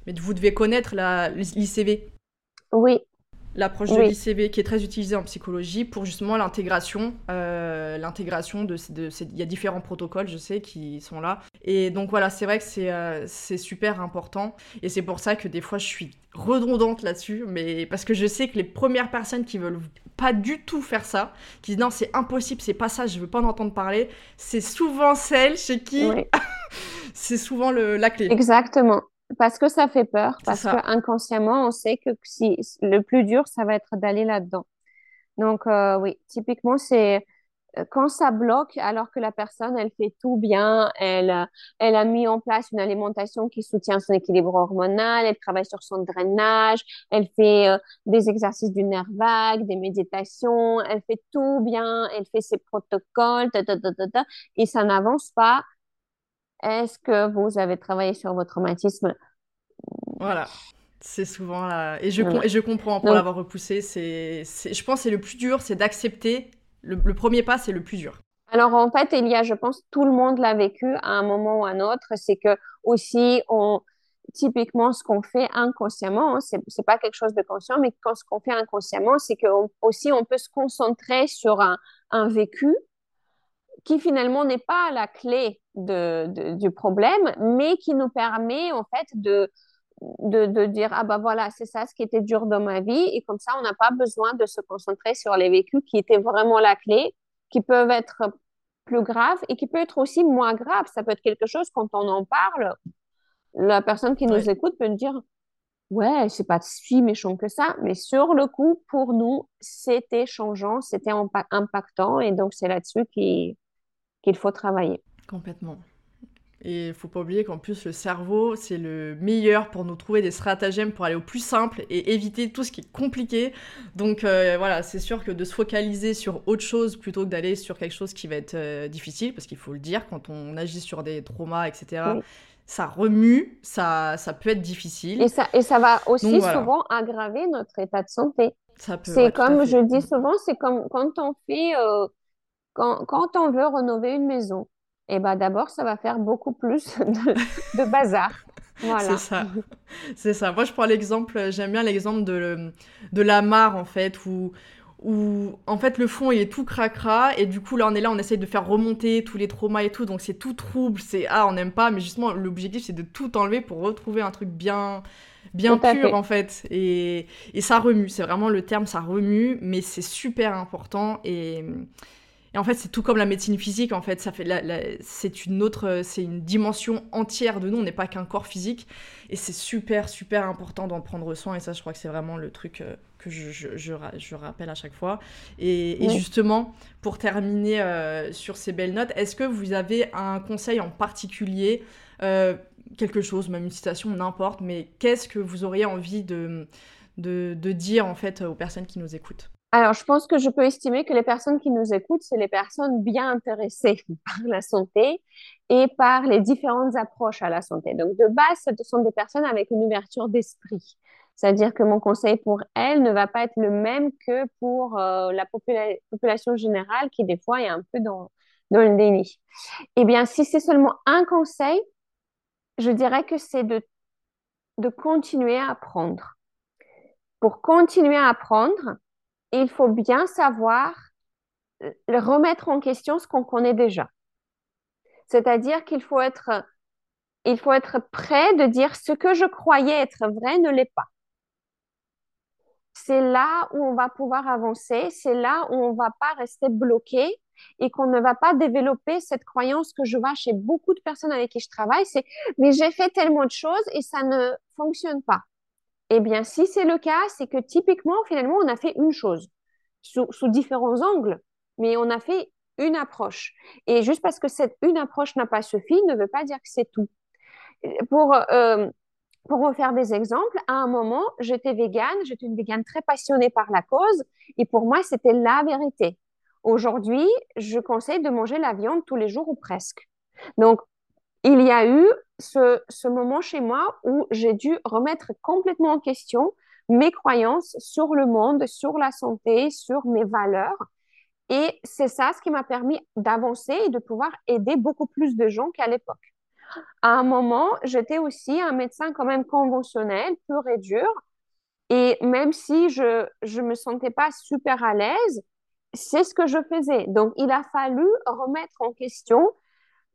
Mais vous devez connaître l'ICV. Oui, l'approche de l'ICV qui est très utilisée en psychologie pour justement l'intégration. Euh, l'intégration de, Il y a différents protocoles, je sais, qui sont là. Et donc voilà, c'est vrai que c'est euh, c'est super important. Et c'est pour ça que des fois, je suis redondante là-dessus. Mais parce que je sais que les premières personnes qui veulent pas du tout faire ça, qui disent non, c'est impossible, c'est pas ça, je veux pas en entendre parler, c'est souvent celles chez qui c'est souvent le, la clé. Exactement. Parce que ça fait peur, parce qu'inconsciemment, on sait que si, le plus dur, ça va être d'aller là-dedans. Donc, euh, oui, typiquement, c'est euh, quand ça bloque, alors que la personne, elle fait tout bien, elle, elle a mis en place une alimentation qui soutient son équilibre hormonal, elle travaille sur son drainage, elle fait euh, des exercices du nerf vague, des méditations, elle fait tout bien, elle fait ses protocoles, et ça n'avance pas est-ce que vous avez travaillé sur votre traumatisme Voilà. C'est souvent là. Et je, et je comprends pour l'avoir repoussé. C'est, je pense que c'est le plus dur, c'est d'accepter. Le, premier pas, c'est le plus dur. Alors en fait, il y a, je pense, tout le monde l'a vécu à un moment ou à un autre. C'est que aussi, on, typiquement, ce qu'on fait inconsciemment, hein, c'est, c'est pas quelque chose de conscient, mais quand ce qu'on fait inconsciemment, c'est que aussi on peut se concentrer sur un, un vécu qui finalement n'est pas la clé de, du problème, mais qui nous permet en fait de, de, de dire ah ben voilà c'est ça ce qui était dur dans ma vie et comme ça on n'a pas besoin de se concentrer sur les vécus qui étaient vraiment la clé, qui peuvent être plus graves et qui peuvent être aussi moins graves. Ça peut être quelque chose quand on en parle, la personne qui nous écoute peut nous dire ouais c'est pas si méchant que ça, mais sur le coup pour nous c'était changeant, c'était impactant et donc c'est là-dessus qu'il qu'il faut travailler. Complètement. Et il faut pas oublier qu'en plus, le cerveau, c'est le meilleur pour nous trouver des stratagèmes pour aller au plus simple et éviter tout ce qui est compliqué. Donc euh, voilà, c'est sûr que de se focaliser sur autre chose plutôt que d'aller sur quelque chose qui va être euh, difficile, parce qu'il faut le dire, quand on agit sur des traumas, etc., ça remue, ça, ça peut être difficile. Et ça, et ça va aussi souvent aggraver notre état de santé. C'est comme je dis souvent, c'est comme quand on fait... Euh, quand, quand on veut rénover une maison, et eh ben d'abord, ça va faire beaucoup plus de, bazar. Voilà. C'est ça. C'est ça. Moi, je prends l'exemple, j'aime bien l'exemple de, de la mare, en fait, où, où, en fait, le fond, il est tout cracra, et du coup, là, on est là, on essaye de faire remonter tous les traumas et tout, donc c'est tout trouble, c'est, ah, on n'aime pas, mais justement, l'objectif, c'est de tout enlever pour retrouver un truc bien, bien pur, en fait. Et, et ça remue, c'est vraiment le terme, ça remue, mais c'est super important, et... Et en fait, c'est tout comme la médecine physique. En fait, ça fait c'est une autre, c'est une dimension entière de nous. On n'est pas qu'un corps physique, et c'est super, super important d'en prendre soin. Et ça, je crois que c'est vraiment le truc euh, que je, je, je, rappelle à chaque fois. Et, justement, pour terminer euh, sur ces belles notes, est-ce que vous avez un conseil en particulier, euh, quelque chose, même une citation, n'importe, mais qu'est-ce que vous auriez envie de, de, de dire en fait aux personnes qui nous écoutent? Alors, je pense que je peux estimer que les personnes qui nous écoutent, c'est les personnes bien intéressées par la santé et par les différentes approches à la santé. Donc, de base, ce sont des personnes avec une ouverture d'esprit. C'est-à-dire que mon conseil pour elles ne va pas être le même que pour euh, la population générale qui, des fois, est un peu dans, dans le déni. Eh bien, si c'est seulement un conseil, je dirais que c'est de, de continuer à apprendre. Pour continuer à apprendre, il faut bien savoir euh, remettre en question ce qu'on connaît déjà. C'est-à-dire qu'il faut être, il faut être prêt de dire ce que je croyais être vrai ne l'est pas. c'est là où on va pouvoir avancer, c'est là où on va pas rester bloqué et qu'on ne va pas développer cette croyance que je vois chez beaucoup de personnes avec qui je travaille, c'est mais j'ai fait tellement de choses et ça ne fonctionne pas. Eh bien, si c'est le cas, c'est que typiquement, finalement, on a fait une chose sous, différents angles, mais on a fait une approche. Et juste parce que cette une approche n'a pas suffi, ne veut pas dire que c'est tout. Pour, euh, pour vous faire des exemples, à un moment, j'étais végane, j'étais une végane très passionnée par la cause, et pour moi, c'était la vérité. Aujourd'hui, je conseille de manger la viande tous les jours ou presque. Donc, il y a eu ce, moment chez moi où j'ai dû remettre complètement en question mes croyances sur le monde, sur la santé, sur mes valeurs. Et c'est ça ce qui m'a permis d'avancer et de pouvoir aider beaucoup plus de gens qu'à l'époque. À un moment, j'étais aussi un médecin quand même conventionnel, pur et dur. Et même si je ne me sentais pas super à l'aise, c'est ce que je faisais. Donc, il a fallu remettre en question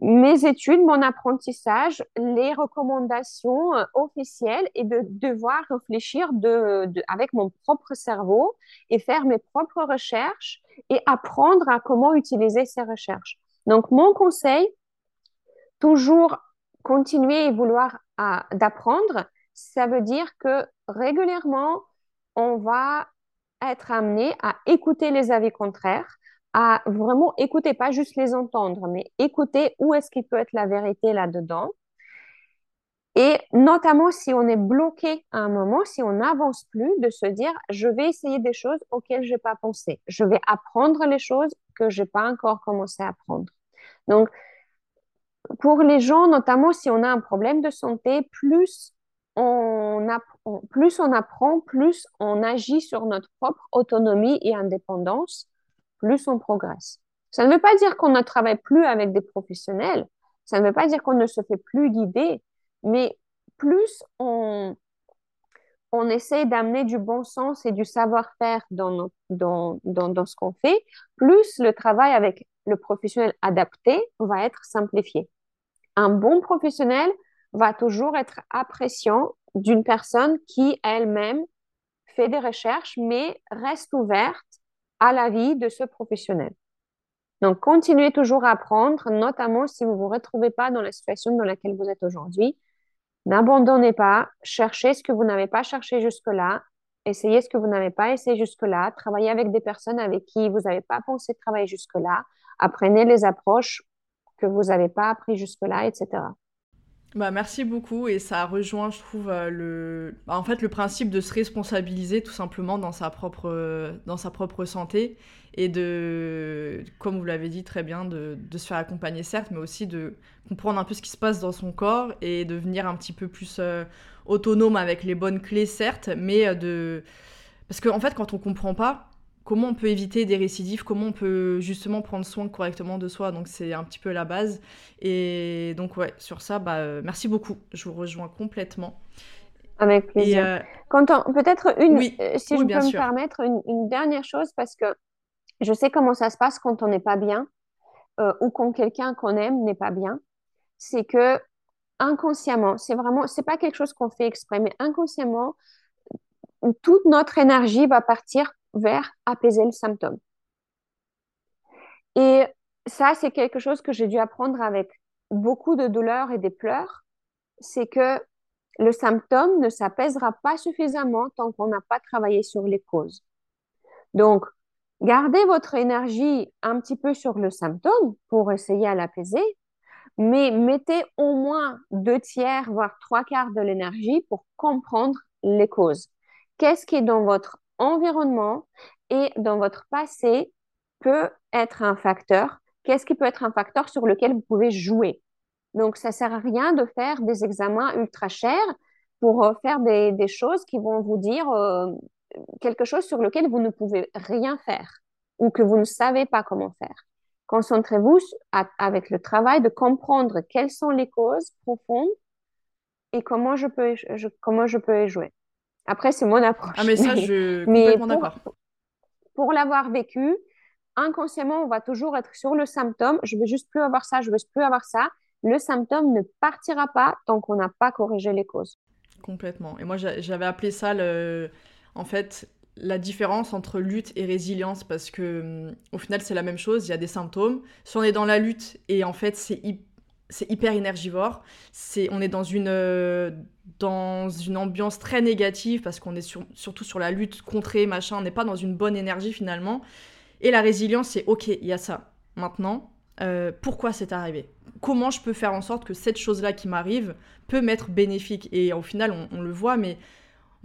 mes études, mon apprentissage, les recommandations euh, officielles et de devoir réfléchir de, avec mon propre cerveau et faire mes propres recherches et apprendre à comment utiliser ces recherches. Donc, mon conseil, toujours continuer et vouloir d'apprendre, ça veut dire que régulièrement, on va être amené à écouter les avis contraires, à vraiment écouter, pas juste les entendre, mais écouter où est-ce qu'il peut être la vérité là-dedans. Et notamment si on est bloqué à un moment, si on n'avance plus, de se dire, je vais essayer des choses auxquelles je n'ai pas pensé. Je vais apprendre les choses que je n'ai pas encore commencé à apprendre. Donc, pour les gens, notamment si on a un problème de santé, plus on, plus on apprend, plus on agit sur notre propre autonomie et indépendance, plus on progresse. Ça ne veut pas dire qu'on ne travaille plus avec des professionnels, ça ne veut pas dire qu'on ne se fait plus guider, mais plus on, on essaie d'amener du bon sens et du savoir-faire dans, dans, dans, dans, ce qu'on fait, plus le travail avec le professionnel adapté va être simplifié. Un bon professionnel va toujours être appréciant d'une personne qui elle-même fait des recherches, mais reste ouverte à la vie de ce professionnel. Donc, continuez toujours à apprendre, notamment si vous ne vous retrouvez pas dans la situation dans laquelle vous êtes aujourd'hui. N'abandonnez pas, cherchez ce que vous n'avez pas cherché jusque-là, essayez ce que vous n'avez pas essayé jusque-là, travaillez avec des personnes avec qui vous n'avez pas pensé travailler jusque-là, apprenez les approches que vous n'avez pas appris jusque-là, etc. Bah, merci beaucoup et ça rejoint, je trouve, euh, le... Bah, en fait, le principe de se responsabiliser tout simplement dans sa propre, dans sa propre santé et de, comme vous l'avez dit très bien, de, de, se faire accompagner certes, mais aussi de comprendre un peu ce qui se passe dans son corps et de devenir un petit peu plus euh, autonome avec les bonnes clés certes, mais euh, de... Parce qu'en en fait, quand on comprend pas, comment on peut éviter des récidives, comment on peut justement prendre soin correctement de soi. Donc c'est un petit peu la base. Et donc ouais, sur ça, bah, euh, merci beaucoup. Je vous rejoins complètement. Avec plaisir. Euh, peut-être une, euh, si je peux me permettre, une, dernière chose, parce que je sais comment ça se passe quand on n'est pas bien ou quand quelqu'un qu'on aime n'est pas bien. C'est que inconsciemment, c'est vraiment, c'est pas quelque chose qu'on fait exprès, mais inconsciemment, toute notre énergie va partir vers apaiser le symptôme. Et ça, c'est quelque chose que j'ai dû apprendre avec beaucoup de douleur et des pleurs, c'est que le symptôme ne s'apaisera pas suffisamment tant qu'on n'a pas travaillé sur les causes. Donc, gardez votre énergie un petit peu sur le symptôme pour essayer à l'apaiser, mais mettez au moins deux tiers, voire trois quarts de l'énergie pour comprendre les causes. Qu'est-ce qui est dans votre environnement et dans votre passé peut être un facteur. Qu'est-ce qui peut être un facteur sur lequel vous pouvez jouer? Donc, ça sert à rien de faire des examens ultra chers pour euh, faire des, choses qui vont vous dire euh, quelque chose sur lequel vous ne pouvez rien faire ou que vous ne savez pas comment faire. Concentrez-vous avec le travail de comprendre quelles sont les causes profondes et comment je peux, comment je peux y jouer. Après, c'est mon approche. Ah, mais ça, je suis complètement d'accord. Pour, l'avoir vécu, inconsciemment, on va toujours être sur le symptôme. Je veux juste plus avoir ça, je veux plus avoir ça. Le symptôme ne partira pas tant qu'on n'a pas corrigé les causes. Complètement. Et moi, j'avais appelé ça, le... en fait, la différence entre lutte et résilience parce que hum, au final c'est la même chose, il y a des symptômes. Si on est dans la lutte et en fait c'est c'est hyper énergivore, c'est on est dans une euh, dans une ambiance très négative parce qu'on est surtout sur la lutte contrée machin, on n'est pas dans une bonne énergie finalement. Et la résilience c'est OK, il y a ça. Maintenant, euh, pourquoi c'est arrivé? Comment je peux faire en sorte que cette chose-là qui m'arrive peut m'être bénéfique? Et au final, on, le voit, mais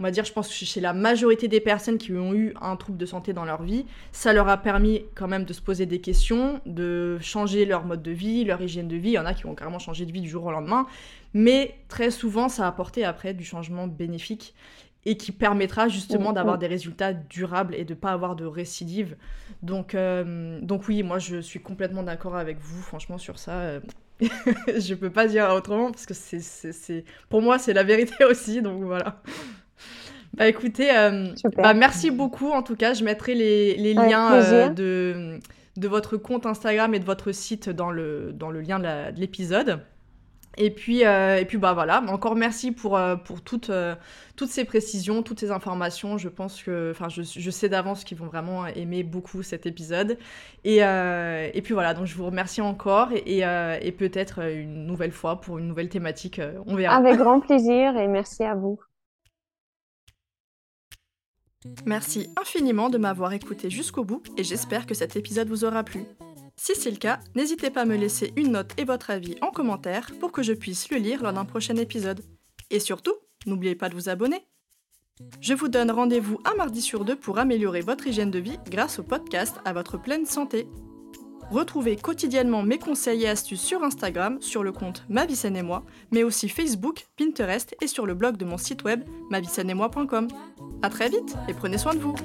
on va dire, je pense que chez la majorité des personnes qui ont eu un trouble de santé dans leur vie, ça leur a permis quand même de se poser des questions, de changer leur mode de vie, leur hygiène de vie. Il y en a qui ont carrément changé de vie du jour au lendemain. Mais très souvent, ça a apporté après du changement bénéfique et qui permettra justement mm, d'avoir mm. des résultats durables et de pas avoir de récidive. Donc, euh, donc oui, moi je suis complètement d'accord avec vous, franchement, sur ça. Euh, je peux pas dire autrement parce que c'est, pour moi c'est la vérité aussi, donc voilà. Bah écoutez, euh, bah, merci beaucoup en tout cas, je mettrai les, les liens de, de votre compte Instagram et de votre site dans le, dans le lien de l'épisode. Et puis, euh, et puis bah voilà, encore merci pour, euh, pour toutes, euh, toutes ces précisions, toutes ces informations. Je pense que, enfin, je, je, sais d'avance qu'ils vont vraiment aimer beaucoup cet épisode. Et, et puis voilà, donc je vous remercie encore et, et peut-être une nouvelle fois pour une nouvelle thématique, on verra. Avec grand plaisir et merci à vous. Merci infiniment de m'avoir écouté jusqu'au bout et j'espère que cet épisode vous aura plu. Si c'est le cas, n'hésitez pas à me laisser une note et votre avis en commentaire pour que je puisse le lire lors d'un prochain épisode. Et surtout, n'oubliez pas de vous abonner. Je vous donne rendez-vous un mardi sur deux pour améliorer votre hygiène de vie grâce au podcast à votre pleine santé. Retrouvez quotidiennement mes conseils et astuces sur Instagram, sur le compte Ma et moi, mais aussi Facebook, Pinterest et sur le blog de mon site web moi.com. A très vite et prenez soin de vous.